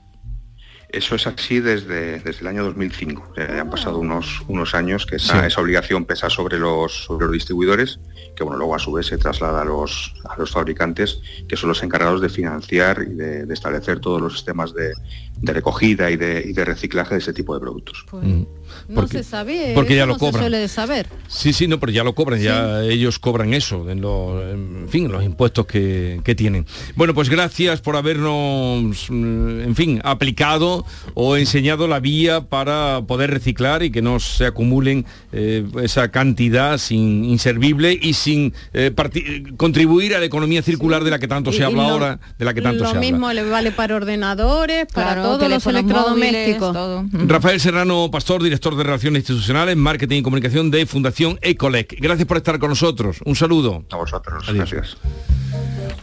Eso es así desde, desde el año 2005. O sea, ya han pasado unos, unos años que esa, Sí. esa obligación pesa sobre los, sobre los distribuidores, que bueno, luego a su vez se traslada a los, a los fabricantes, que son los encargados de financiar y de, de establecer todos los sistemas de, de recogida y de, y de reciclaje de ese tipo de productos. Mm. No Porque- se sabe, porque ya lo no se cobran. suele de saber. Sí, sí, no, pero ya lo cobran, ya ellos cobran eso, en, los, en fin, los impuestos que, que tienen. Bueno, pues gracias por habernos, mm, en fin, aplicado o enseñado la vía para poder reciclar y que no se acumulen eh, esa cantidad sin inservible y sin eh, parti- contribuir a la economía circular de la que tanto se y habla lo- ahora, de la que tanto Lo se habla. mismo le vale para ordenadores, para Claro, todos los electrodomésticos. móviles, todo. Rafael Serrano Pastor, director de Relaciones Institucionales, Marketing y Comunicación de Fundación Ecolec. Gracias por estar con nosotros. Un saludo. A vosotros, gracias.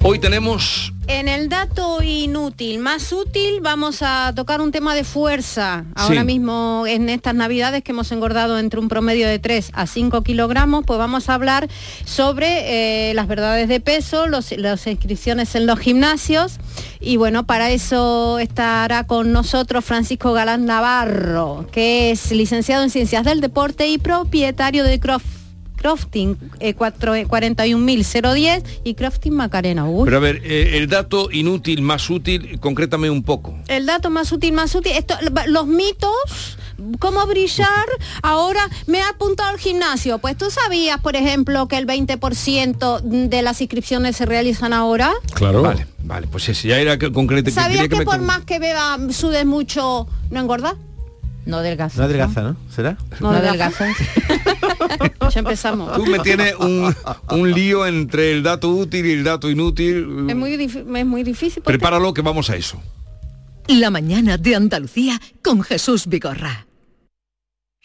Hoy tenemos En el dato inútil, más útil, vamos a tocar un tema de fuerza. Ahora Sí. mismo, en estas navidades que hemos engordado entre un promedio de 3 a 5 kilogramos, pues vamos a hablar sobre eh, las verdades de peso, los- las inscripciones en los gimnasios. Y bueno, para eso estará con nosotros Francisco Galán Navarro, que es licenciado en Ciencias del Deporte y propietario de Croft. Crofting eh, cuatro- eh, 41010 y Crofting Macarena. Uy. Pero a ver, eh, el dato inútil más útil, concrétame un poco. El dato más útil, más útil, esto, los mitos, cómo brillar, ahora me he apuntado al gimnasio. Pues tú sabías, por ejemplo, que el 20% de las inscripciones se realizan ahora. Claro. Vale, vale, pues ese ya era que concreto. que ¿Sabías que, me por más que beba, sudes mucho, no engorda? No adelgaza. No adelgaza, ¿no? ¿Será? No No adelgaza. adelgaza. ya empezamos. Tú me tienes un, un lío entre el dato útil y el dato inútil. Es muy, es muy difícil. porque- Prepáralo que vamos a eso. La mañana de Andalucía con Jesús Vigorra.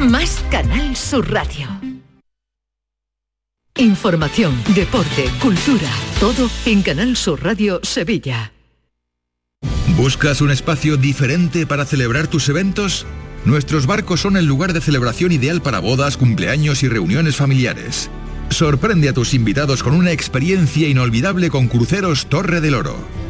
más Canal Sur Radio. Información, deporte, cultura, todo en Canal Sur Radio Sevilla. ¿Buscas un espacio diferente para celebrar tus eventos? Nuestros barcos son el lugar de celebración ideal para bodas, cumpleaños y reuniones familiares. Sorprende a tus invitados con una experiencia inolvidable con Cruceros Torre del Oro.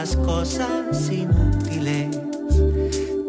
las cosas inútiles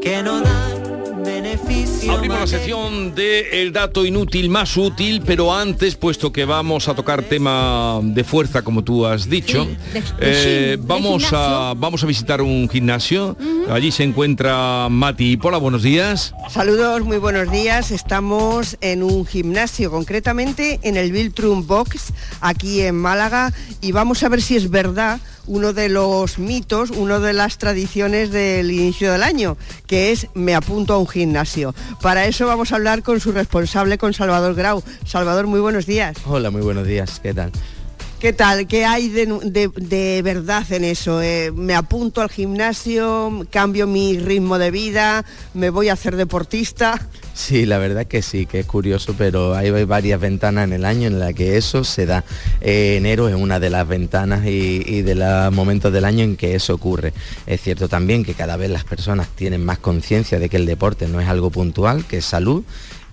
que no dan beneficio. Abrimos la sección de el dato inútil más útil, pero antes, puesto que vamos a tocar tema de fuerza, como tú has dicho, de- de eh, de vamos, a, vamos a visitar un gimnasio. Allí se encuentra Mati y Pola, buenos días. Saludos, muy buenos días. Estamos en un gimnasio, concretamente en el Biltrum Box, aquí en Málaga, y vamos a ver si es verdad uno de los mitos, una de las tradiciones del inicio del año, que es me apunto a un gimnasio. Para eso vamos a hablar con su responsable, con Salvador Grau. Salvador, muy buenos días. Hola, muy buenos días, ¿qué tal? ¿Qué tal? ¿Qué hay de, de- verdad en eso? Eh, ¿Me apunto al gimnasio? ¿Cambio mi ritmo de vida? ¿Me voy a hacer deportista? Sí, la verdad que sí, que es curioso, pero hay varias ventanas en el año en las que eso se da. Eh, enero es una de las ventanas y de los momentos del año en que eso ocurre. Es cierto también que cada vez las personas tienen más conciencia de que el deporte no es algo puntual, que es salud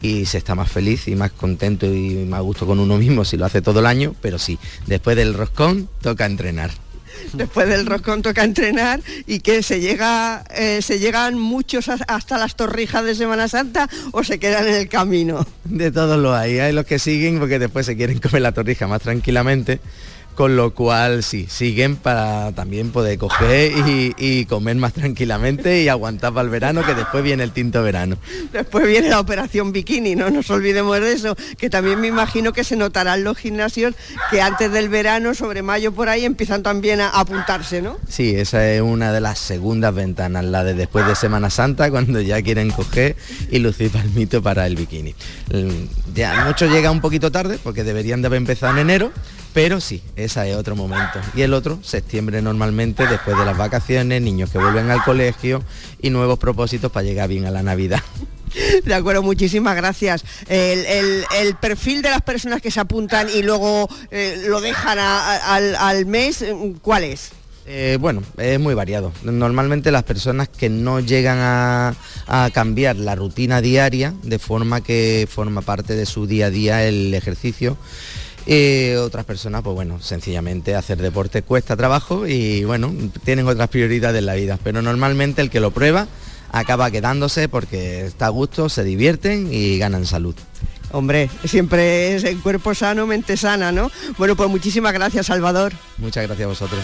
y se está más feliz y más contento y más a gusto con uno mismo si lo hace todo el año, pero sí, después del roscón toca entrenar. Después del roscón toca entrenar y que se llega, eh, se llegan muchos as- hasta las torrijas de Semana Santa o se quedan en el camino. De todos los hay, hay los que siguen porque después se quieren comer la torrija más tranquilamente, con lo cual sí, siguen para también poder coger y, y comer más tranquilamente y aguantar para el verano, que después viene el tinto verano. Después viene la operación bikini, no nos olvidemos de eso, que también me imagino que se notarán los gimnasios que antes del verano, sobre mayo por ahí, empiezan también a apuntarse, ¿no? Sí, esa es una de las segundas ventanas, la de después de Semana Santa, cuando ya quieren coger y lucir palmito para el bikini. Mm, Ya, mucho llega un poquito tarde, porque deberían de haber empezado en enero, pero sí, ese es otro momento. Y el otro, septiembre normalmente, después de las vacaciones, niños que vuelven al colegio y nuevos propósitos para llegar bien a la Navidad. De acuerdo, muchísimas gracias. El, el- el perfil de las personas que se apuntan y luego eh, lo dejan a- a- al, al mes, eh, ¿cuál es? Eh, bueno, es muy variado. Normalmente las personas que no llegan a, a cambiar la rutina diaria de forma que forma parte de su día a día el ejercicio. Eh, otras personas, pues bueno, sencillamente hacer deporte cuesta trabajo y bueno, tienen otras prioridades en la vida. Pero normalmente el que lo prueba acaba quedándose porque está a gusto, se divierten y ganan salud. Hombre, siempre es el cuerpo sano, mente sana, ¿no? Bueno, pues muchísimas gracias, Salvador. Muchas gracias a vosotros.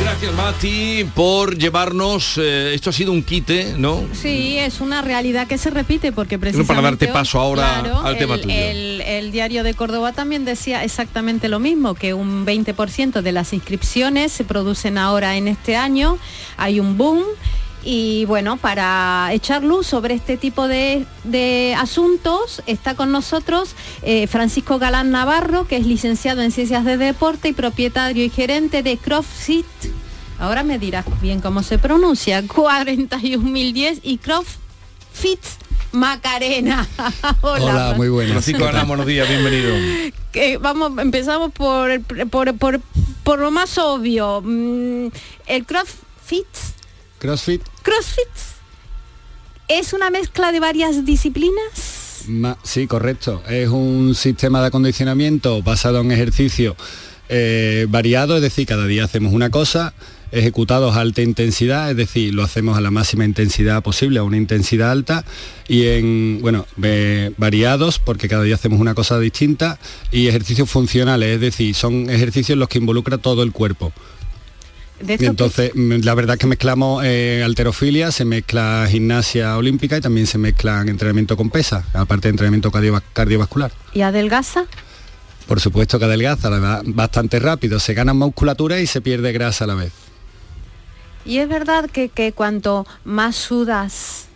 Gracias Mati por llevarnos, eh, esto ha sido un quite, ¿no? Sí, es una realidad que se repite porque precisamente... para darte paso ahora claro, al tema el, tuyo. El, el diario de Córdoba también decía exactamente lo mismo, que un 20% de las inscripciones se producen ahora en este año, hay un boom Y bueno, para echar luz sobre este tipo de, de asuntos, está con nosotros eh, Francisco Galán Navarro, que es licenciado en Ciencias de Deporte y propietario y gerente de CrossFit. Ahora me dirás bien cómo se pronuncia. 41010 y CrossFit Macarena. Hola. Hola, muy buenas. Francisco Galán, buenos días, bienvenido. Vamos, empezamos por, el- por, por, por lo más obvio. Mm, El CrossFit, CrossFit, CrossFit es una mezcla de varias disciplinas. ma- sí, correcto. Es un sistema de acondicionamiento basado en ejercicio eh, variado, es decir, cada día hacemos una cosa, ejecutados a alta intensidad, es decir, lo hacemos a la máxima intensidad posible, a una intensidad alta, y en, bueno, variados, porque cada día hacemos una cosa distinta, y ejercicios funcionales, es decir, son ejercicios en los que involucra todo el cuerpo. Que- entonces, mm, la verdad que mezclamos eh, alterofilia, se mezcla gimnasia olímpica y también se mezclan entrenamiento con pesas, aparte de entrenamiento cardiova- cardiovascular. ¿Y adelgaza? Por supuesto que adelgaza, la verdad, bastante rápido, se gana musculatura y se pierde grasa a la vez. ¿Y es verdad que, que cuanto más sudas,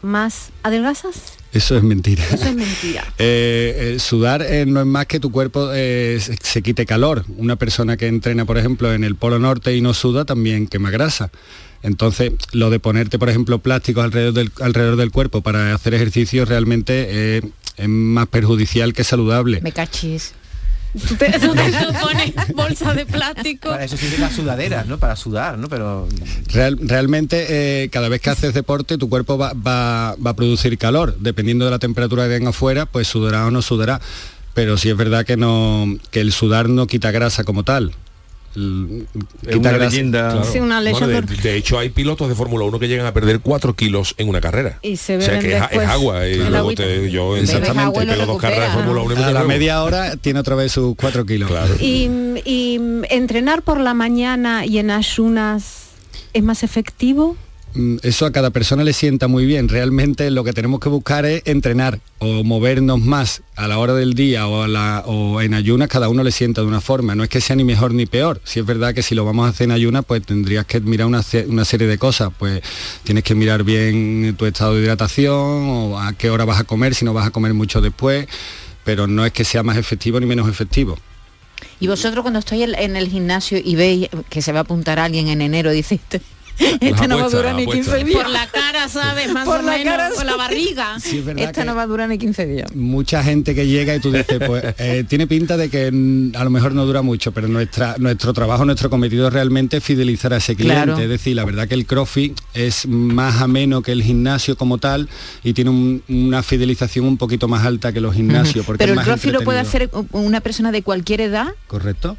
más adelgazas? Eso es mentira. Eso es mentira. Eh, sudar eh, no es más que tu cuerpo eh, se, se quite calor. Una persona que entrena, por ejemplo, en el Polo Norte y no suda también quema grasa. Entonces, lo de ponerte, por ejemplo, plásticos alrededor del, alrededor del cuerpo para hacer ejercicio realmente es más perjudicial que saludable. Me cachis. Te, tú te- tú pones bolsa de plástico. Para eso sirven las sudaderas, ¿no? Para sudar, ¿no? Pero Real- realmente eh, cada vez que haces deporte tu cuerpo va, va- va a producir calor. Dependiendo de la temperatura que tenga afuera, pues sudará o no sudará. Pero sí es verdad que no que el sudar no quita grasa como tal. Es una leyenda. Claro. Sí, una Bueno, de, de hecho, hay pilotos de Fórmula 1 que llegan a perder 4 kilos en una carrera. Y se o sea, que es, es después agua. y luego te- yo en Exactamente. agua y lo pelo dos carreras de. Fórmula 1 y me A la media hora tiene otra vez sus 4 kilos. Claro. Y, y, entrenar por la mañana y en ayunas es más efectivo. Mm, Eso a cada persona le sienta muy bien. Realmente lo que tenemos que buscar es entrenar o movernos más a la hora del día o, a la- o en ayunas, cada uno le sienta de una forma. No es que sea ni mejor ni peor. Si es verdad que si lo vamos a hacer en ayunas, pues tendrías que mirar una, serie de cosas. Pues tienes que mirar bien tu estado de hidratación o a qué hora vas a comer, si no vas a comer mucho después. Pero no es que sea más efectivo ni menos efectivo. Y vosotros cuando estoy en el gimnasio y veis que se va a apuntar alguien en enero, dice este no va a durar ni apuestas. 15 días. Por la cara, ¿sabes? Más Por o la menos, cara, por la barriga. Sí, es verdad Esta no va a durar ni 15 días. mucha gente que llega y tú dices, pues eh, tiene pinta de que mm, a lo mejor no dura mucho, pero nuestra, nuestro trabajo, nuestro cometido realmente es fidelizar a ese cliente. Claro. Es decir, la verdad que el CrossFit es más ameno que el gimnasio como tal y tiene un- una fidelización un poquito más alta que los gimnasios. Porque Pero el crossfit lo puede hacer una persona de cualquier edad. ¿Correcto?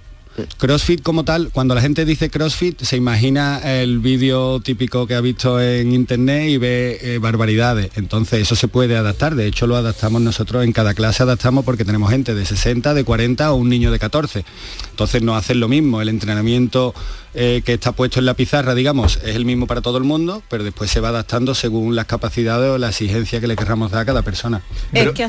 CrossFit como tal, cuando la gente dice CrossFit, se imagina el vídeo típico que ha visto en internet y ve eh, barbaridades. Entonces eso se puede adaptar. De hecho lo adaptamos nosotros en cada clase, adaptamos porque tenemos gente de 60, de 40 o un niño de 14. Entonces no hacen lo mismo. El entrenamiento eh, que está puesto en la pizarra, digamos, es el mismo para todo el mundo, pero después se va adaptando según las capacidades o la exigencia que le querramos dar a cada persona. Pero- es que.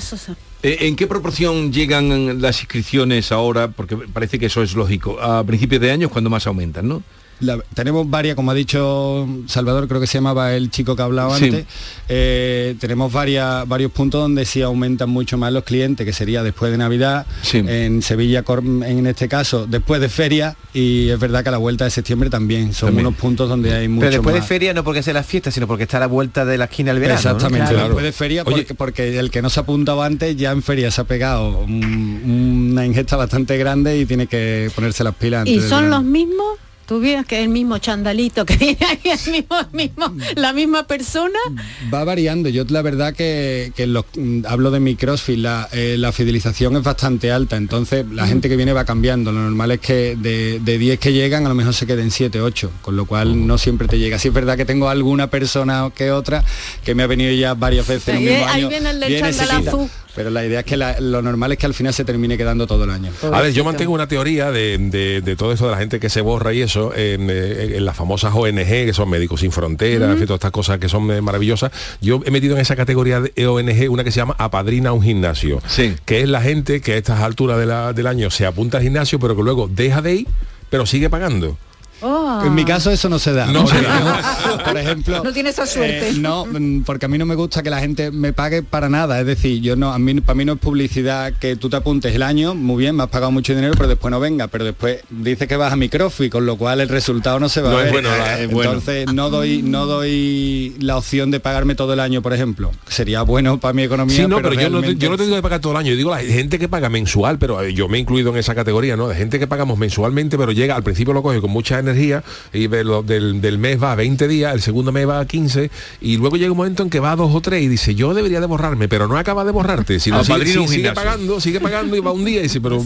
Eh, ¿En qué proporción llegan las inscripciones ahora? Porque parece que eso es lógico. A principios de año es cuando más aumentan, ¿no? La- tenemos varias, como ha dicho Salvador, creo que se llamaba el chico que ha hablado Sí. antes, eh, tenemos varias, varios puntos donde sí aumentan mucho más los clientes, que sería después de Navidad, en Sevilla en este caso, después de feria, y es verdad que a la vuelta de septiembre también, son También. unos puntos donde hay mucho Pero después más. de feria no porque sea la fiesta, sino porque está a la vuelta de la esquina el verano. ¿no? Exactamente, después de feria, porque, porque el que no se ha apuntado antes ya en feria se ha pegado un- una ingesta bastante grande y tiene que ponerse las pilas. antes ¿Y son los mismos? ¿Tú ves que es el mismo chandalito que viene ahí, el mismo, mismo, la misma persona? Va variando. Yo la verdad que, que los- mm, hablo de mi CrossFit, la, eh, la fidelización es bastante alta, entonces la gente que viene va cambiando. Lo normal es que de, de 10 que llegan a lo mejor se queden 7, 8, con lo cual no siempre te llega. Sí es verdad que tengo alguna persona que otra que me ha venido ya varias veces en Ahí, mismo ahí año. viene el del viene. Pero la idea es que la- lo normal es que al final se termine quedando todo el año. A ver, yo mantengo una teoría de, de- de todo eso de la gente que se borra y eso en, eh, en las famosas ONG, que son Médicos Sin Fronteras, fin, todas estas cosas que son eh, maravillosas. Yo he metido en esa categoría de ONG una que se llama Apadrina un gimnasio, que es la gente que a estas alturas de la- del año se apunta al gimnasio, pero que luego deja de ir, pero sigue pagando. Oh. En mi caso eso no se da. No se porque da. yo, por ejemplo, No tiene esa suerte. eh, no, porque a mí no me gusta que la gente me pague para nada. Es decir, yo no, a mí, para mí no es publicidad que tú te apuntes el año, muy bien, me has pagado mucho dinero, pero después no venga. Pero después dice que vas a microfi, con lo cual el resultado no se va No a es ver. bueno, no es bueno. Entonces no doy, no doy la opción de pagarme todo el año, por ejemplo. Sería bueno para mi economía. Sí, no, pero, yo, no yo no te digo de pagar todo el año, yo digo la gente que paga mensual, pero eh, yo me he incluido en esa categoría, ¿no? De gente que pagamos mensualmente, pero llega, al principio lo coge con mucha energía y ve lo- del, del mes va a 20 días, el segundo mes va a 15 y luego llega un momento en que va a dos o tres y dice, yo debería de borrarme, pero no acaba de borrarte, sino Al sigue, sigue pagando, sigue pagando y va un día y dice, pero...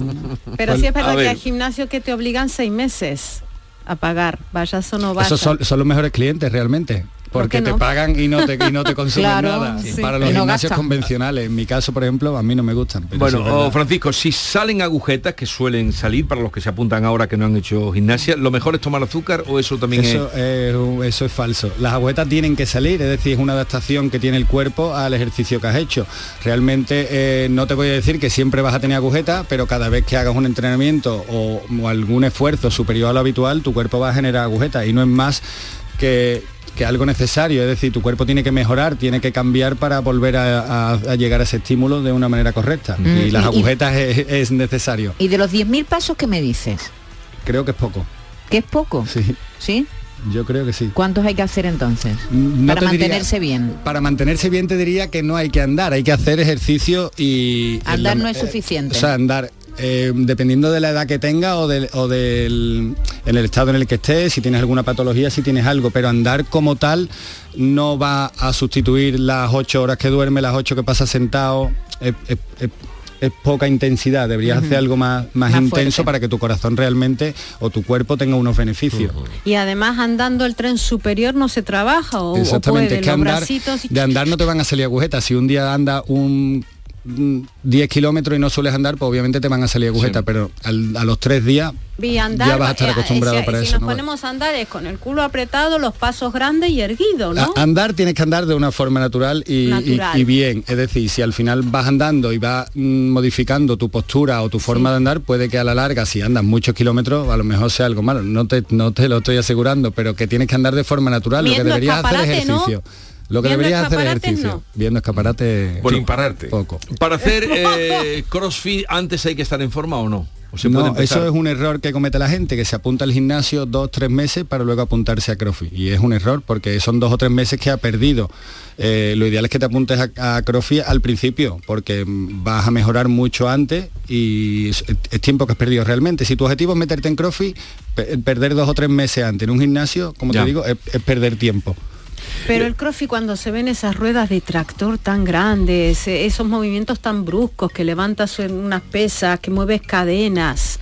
Pero sí es A verdad que hay gimnasios que te obligan seis meses a pagar, vayas o no vayas. Esos son, son los mejores clientes realmente. Porque te pagan y no te, y no te consumen Claro, nada. sí. Para los no gimnasios gastan. convencionales. En mi caso, por ejemplo, a mí no me gustan. pero Bueno, sí oh, Francisco, si salen agujetas que suelen salir para los que se apuntan ahora que no han hecho gimnasia, ¿lo mejor es tomar azúcar o eso también Eso es, eso es falso. Las agujetas tienen que salir, es decir, es una adaptación que tiene el cuerpo al ejercicio que has hecho. Realmente eh, no te voy a decir que siempre vas a tener agujetas, pero cada vez que hagas un entrenamiento o, o algún esfuerzo superior a lo habitual, tu cuerpo va a generar agujetas y no es más que, que algo necesario. Es decir, tu cuerpo tiene que mejorar, tiene que cambiar para volver a, a- a llegar a ese estímulo de una manera correcta. Mm. Y las y- agujetas es, es necesario. Y de los 10.000 pasos que me dices, Creo que es poco. que es poco, Sí, ¿sí? yo creo que sí. ¿Cuántos hay que hacer entonces? No para diría- mantenerse bien. Para mantenerse bien te diría que no hay que andar, hay que hacer ejercicio y... Andar no es suficiente. O sea, andar, eh, dependiendo de la edad que tenga o del, o del en el estado en el que estés, si tienes alguna patología, si tienes algo, pero andar como tal no va a sustituir las ocho horas que duerme, las ocho que pasas sentado. Es, es- es- es poca intensidad, deberías hacer algo más, más, Más intenso fuerte. para que tu corazón realmente o tu cuerpo tenga unos beneficios. Y además andando el tren superior no se trabaja o, o Exactamente, puede, es que andar, y- de andar no te van a salir agujetas. Si un día anda un 10 kilómetros y no sueles andar, pues obviamente te van a salir agujetas, pero al- a los tres días y andar ya vas a estar acostumbrado si, para si eso. nos ¿no? ponemos a andar es con el culo apretado, los pasos grandes y erguido, ¿no? A- andar tienes que andar de una forma natural y, y- Natural. y bien. Es decir, si al final vas andando y vas mm, modificando tu postura o tu forma de andar, puede que a la larga, si andas muchos kilómetros, a lo mejor sea algo malo. No te, no te lo estoy asegurando, pero que tienes que andar de forma natural. lo que deberías hacer es ¿no? Lo que deberías hacer ejercicio. no. Viendo escaparate Bueno, sin pararte. Poco. Para hacer eh, crossfit antes hay que estar en forma o no? ¿O se No, eso es un error que comete la gente, que se apunta al gimnasio dos, tres meses para luego apuntarse a CrossFit. Y es un error porque son dos o tres meses que ha perdido. Eh, lo ideal es que te apuntes a, a CrossFit al principio, porque vas a mejorar mucho antes y es, es tiempo que has perdido realmente. Si tu objetivo es meterte en CrossFit, pe- perder dos o tres meses antes en un gimnasio, como Ya. te digo, es, es perder tiempo. Pero el crossfit cuando se ven esas ruedas de tractor tan grandes, eh, esos movimientos tan bruscos que levantas en unas pesas, que mueves cadenas,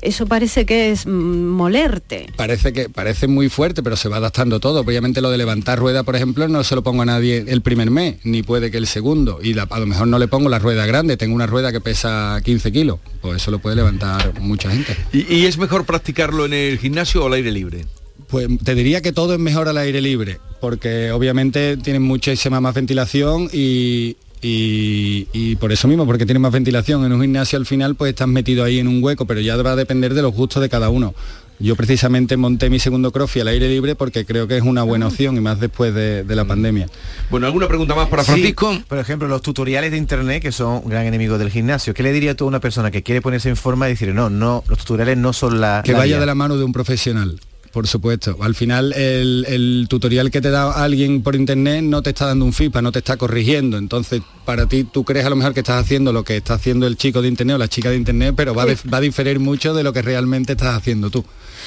eso parece que es mm, molerte. Parece que parece muy fuerte, pero se va adaptando todo. Obviamente lo de levantar rueda, por ejemplo, no se lo pongo a nadie el primer mes, ni puede que el segundo. Y la- a lo mejor no le pongo la rueda grande, tengo una rueda que pesa 15 kilos. Pues eso lo puede levantar mucha gente. ¿Y, y es mejor practicarlo en el gimnasio o al aire libre? Pues te diría que todo es mejor al aire libre, porque obviamente tienen muchísima más ventilación y, y- y por eso mismo, porque tiene más ventilación. En un gimnasio al final pues estás metido ahí en un hueco, pero ya va a depender de los gustos de cada uno. Yo precisamente monté mi segundo crossfit al aire libre porque creo que es una buena opción y más después de, de la pandemia. Bueno, ¿alguna pregunta más para Sí, Francisco? por ejemplo, los tutoriales de internet que son un gran enemigo del gimnasio. ¿Qué le diría tú a una persona que quiere ponerse en forma y decir, no, no, los tutoriales no son la... que la vaya guía"? de la mano de un profesional. Por supuesto. Al final el, el tutorial que te da alguien por internet no te está dando un feedback, no te está corrigiendo. Entonces, para ti tú crees a lo mejor que estás haciendo lo que está haciendo el chico de internet o la chica de internet, pero va va a diferir mucho de lo que realmente estás haciendo tú.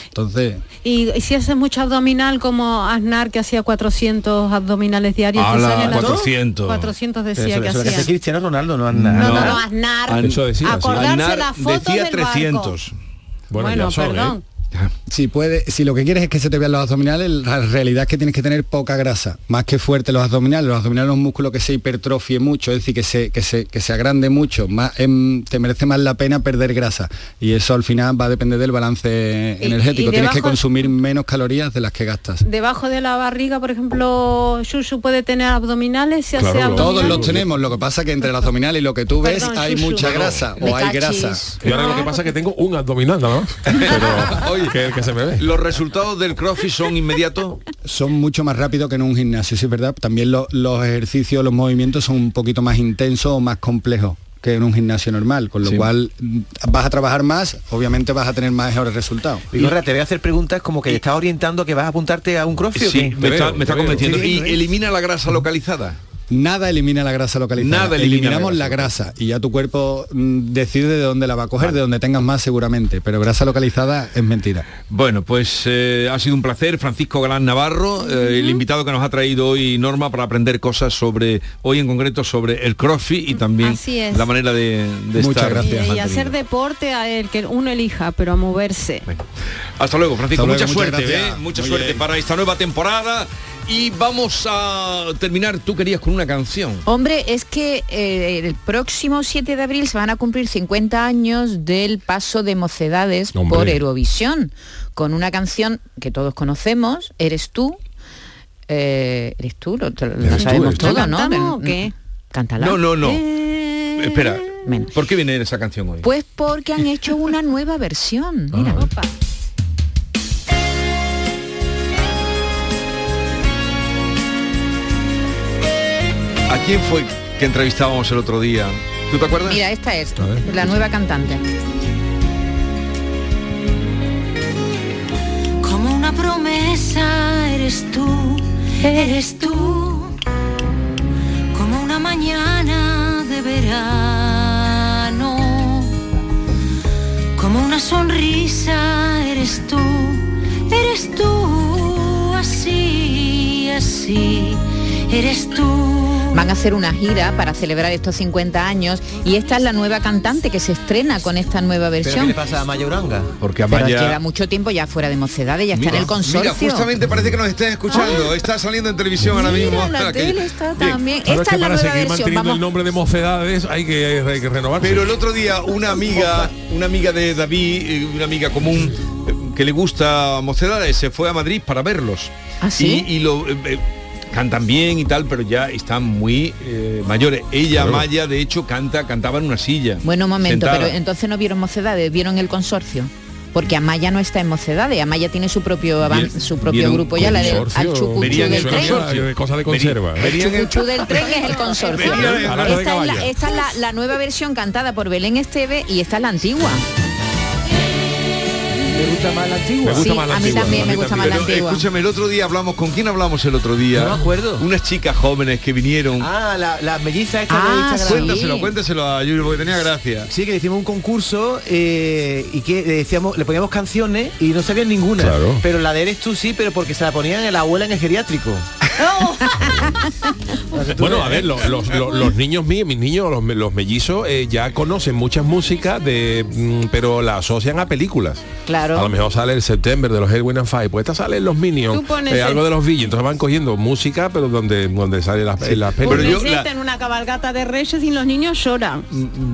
Entonces, Y, y si haces mucho abdominal como Aznar que hacía 400 abdominales diarios, te ¡Hala, salen las- 400! 400 Pero decía eso, que eso lo que hacía. hace Cristiano Ronaldo, no No, Aznar. no, no, Aznar. Eso decía, sí. Acordarse Aznar la foto decía del barco. 300. Bueno, Bueno, ya son, ¿eh? Si puede, si lo que quieres es que se te vean los abdominales, la realidad es que tienes que tener poca grasa, más que fuerte los abdominales. Los abdominales son un músculo que se hipertrofie mucho, es decir, que se, que se, que se agrande mucho, más, em, te merece más la pena perder grasa. Y eso al final va a depender del balance Y- energético. y tienes que consumir menos calorías de las que gastas. Debajo de la barriga, por ejemplo, Shushu puede tener abdominales, se Claro, hace. Todos los tenemos, lo que pasa que entre el abdominal y lo que tú ves Perdón, hay Shushu. mucha grasa o hay cachis. grasa. Y ahora lo que pasa es que tengo un abdominal. Pero, oye, que, que se me ve. ¿Los resultados del CrossFit son inmediatos? Son mucho más rápidos que en un gimnasio, sí es verdad. También lo- los ejercicios, los movimientos son un poquito más intensos o más complejos que en un gimnasio normal, con lo Sí. cual mm, vas a trabajar más, obviamente vas a tener mejores resultados. Vigorra, te voy a hacer preguntas como que te estás orientando a que vas a apuntarte a un crossfit. ¿o Sí, qué? me está, me está convenciendo. Sí, ¿Y elimina la grasa localizada? Nada elimina la grasa localizada. Nada elimina Eliminamos la la grasa. y ya tu cuerpo mm, decide de dónde la va a coger, de donde tengas más seguramente, pero grasa localizada es mentira. Bueno, pues eh, ha sido un placer, Francisco Galán Navarro, eh, el invitado que nos ha traído hoy Norma para aprender cosas sobre, hoy en concreto sobre el CrossFit y también Así es. la manera de, de estar Y, y hacer deporte a el que uno elija, pero a moverse. Hasta luego, Francisco. Hasta luego, mucha muchas suerte, gracias. ¿eh? Mucha Muy suerte bien. para esta nueva temporada. Y vamos a terminar, tú querías con una canción. Hombre, es que eh, el próximo 7 de abril se van a cumplir 50 años del paso de mocedades Hombre. por Eurovisión, con una canción que todos conocemos, Eres tú. Eh, eres tú, lo, te- la ¿Eres tú, sabemos tú? todo, ¿La ¿no? cantamos qué? Cántala. No, no, no. Espera, ¿por qué viene esa canción hoy? Pues porque han hecho una nueva versión. Mira. ¿A quién fue que entrevistábamos el otro día? ¿Tú te acuerdas? Mira, esta es la nueva cantante. Como una promesa eres tú, eres tú. Como una mañana de verano. Como una sonrisa eres tú, eres tú. Así, así, eres tú. Van a hacer una gira para celebrar estos 50 años y esta es la nueva cantante que se estrena con esta nueva ¿Pero qué versión. le pasa a Maya Uranga? Porque Pero lleva mucho tiempo ya fuera de mocedades, ya está en el consorcio. Mira, justamente parece que nos estén escuchando. Está saliendo en televisión ahora mismo. La tele está Bien. también. Esta es la para nueva seguir versión. manteniendo Vamos. el nombre de mocedades hay que, hay que renovarse. Pero el otro día una amiga, una amiga de David, eh, una amiga común eh, que le gusta Mocedades, se fue a Madrid para verlos. ¿Ah, sí? Y, y lo eh, cantan bien y tal, pero ya están muy eh, mayores. Ella, Claro. Maya, de hecho, canta, cantaba en una silla. Bueno, un momento, sentada. pero entonces no vieron mocedades, vieron el consorcio. Porque Amaya no está en mocedades, Amaya tiene su propio avan- su propio grupo ya, la de al chucuchú del el tren. cosa de conserva. ¿eh? El chucuchú del tren es el consorcio. Es, la, esta es la- la nueva versión cantada por Belén Esteve y esta es la antigua. Me gusta más la antigua. Sí, a mí también me gusta más la Pero, antigua. Escúchame, el otro día hablamos, ¿con quién hablamos el otro día? No me acuerdo. Unas chicas jóvenes que vinieron. Ah, la, la melliza esta Ah, de Instagram. Cuéntaselo, cuéntaselo a Yuri porque tenía gracia. Sí, que le hicimos un concurso eh, y que le decíamos, le poníamos canciones y no sabían ninguna. Claro. Pero la de Eres tú sí, pero porque se la ponían a la abuela en el geriátrico. Bueno, a ver, los, los- los- los niños míos, mis niños, los, los mellizos, eh, ya conocen muchas músicas, de, mm, pero la asocian a películas. Claro. A lo mejor sale el September de los Edwin and Fire, pues esta sale en los Minions, eh, algo de los Villos, entonces van cogiendo música, pero donde, donde sale las, en las Pero películas. yo- la- en una cabalgata de reyes y los niños lloran.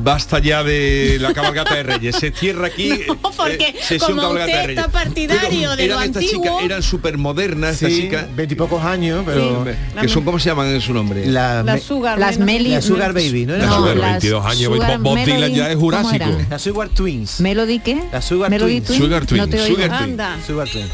Basta ya de la cabalgata de Reyes. Se cierra aquí. eh, No, porque sesión como usted de Reyes. está partidario Pero de lo eran estas antiguo. chicas, eran súper modernas estas Sí, chicas. veintipocos años, pero... Que son, ¿cómo se llaman en su nombre? La, La me- Sugar Las Meli- la Sugar Baby, ¿no? Era No, Sugar- pero las 22 años, Sugar Bob Dylan Melody, ya es ¿cómo jurásico. La Sugar Twins. ¿Melody qué? La Sugar Melody Twins. Twins. Sugar No Twins, te oigo. Sugar Twins. Anda. Sugar Twins.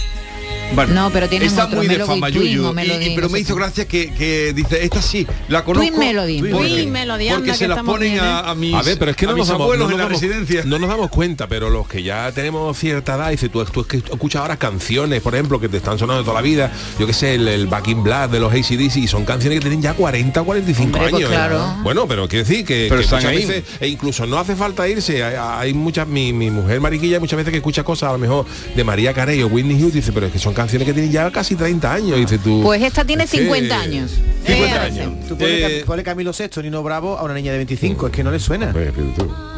Bueno, No, pero tienen está otro, muy de fama Twin Yuyu, y- y- pero no me hizo qué. gracia que, que dice esta sí la conozco Melody. porque, Twin Melody, porque anda, se que las ponen bien, a, ¿eh? a mis A ver, pero es que a no nos, damos, abuelos no en la nos damos- residencia no nos damos cuenta, pero los que ya tenemos cierta edad, dice tú, tú es que escuchas ahora canciones, por ejemplo, que te están sonando toda la vida, yo que sé, el, el Back in Black de los ACDC, y son canciones que tienen ya 40 o 45 Hombre, pues años. ¿eh? claro. Bueno, pero quiero decir que, Pero que están muchas ahí. veces, e incluso no hace falta irse, hay, hay muchas, mi, mi mujer mariquilla muchas veces que escucha cosas a lo mejor de María Carey o Whitney Houston, dice, pero es que son canciones que tienen ya casi 30 años, dice tú. Pues esta tiene es que- 50 años. 50 Eh, años Tú ponle, Eh, Camilo VI, Nino Bravo a una niña de 25, es que no le suena.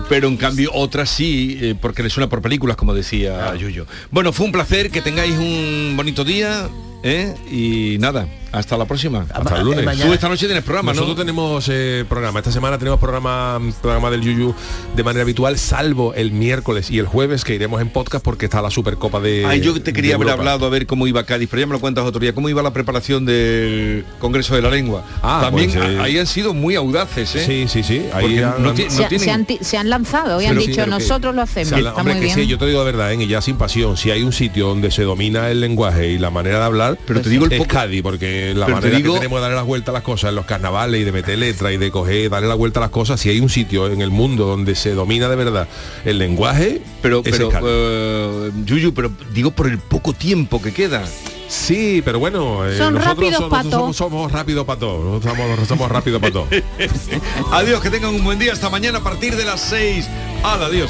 Pero en cambio otras sí eh, porque le suena por películas como decía Yuyo bueno fue un placer que tengáis un bonito día ¿eh? y nada Hasta la próxima. Hasta el lunes. Tú esta noche tienes programa, Nosotros ¿no? tenemos eh, programa. Esta semana tenemos programa, programa del Yuyu de manera habitual, salvo el miércoles y el jueves que iremos en podcast porque está la Supercopa de. Ay, yo te quería haber Europa. hablado a ver cómo iba Cádiz, pero ya me lo cuentas otro día. ¿Cómo iba la preparación del Congreso de la Lengua? Ah, También pues, eh, ahí han sido muy audaces, ¿eh? Sí, sí, sí. Ahí han- no, se, tienen- se han, ti- se han lanzado y han sí, dicho que- nosotros lo hacemos. La- Está hombre, muy que bien. sí, yo te digo de verdad, ¿eh? y ya sin pasión, si hay un sitio donde se domina el lenguaje y la manera de hablar, Pero te digo el es poco- Cádiz, porque la Pero te manera digo- que tenemos de darle la vuelta a las cosas en los carnavales y de meter letra y de coger, darle la vuelta a las cosas, si hay un sitio en el mundo donde se domina de verdad el lenguaje, Pero, pero eh, Yuyu, pero digo por el poco tiempo que queda. Sí, pero bueno, eh, Son nosotros rápidos somos, pa' nosotros somos, somos rápidos para todo, nosotros somos, somos rápidos para todo. Adiós, que tengan un buen día. Hasta mañana a partir de las 6. Al adiós.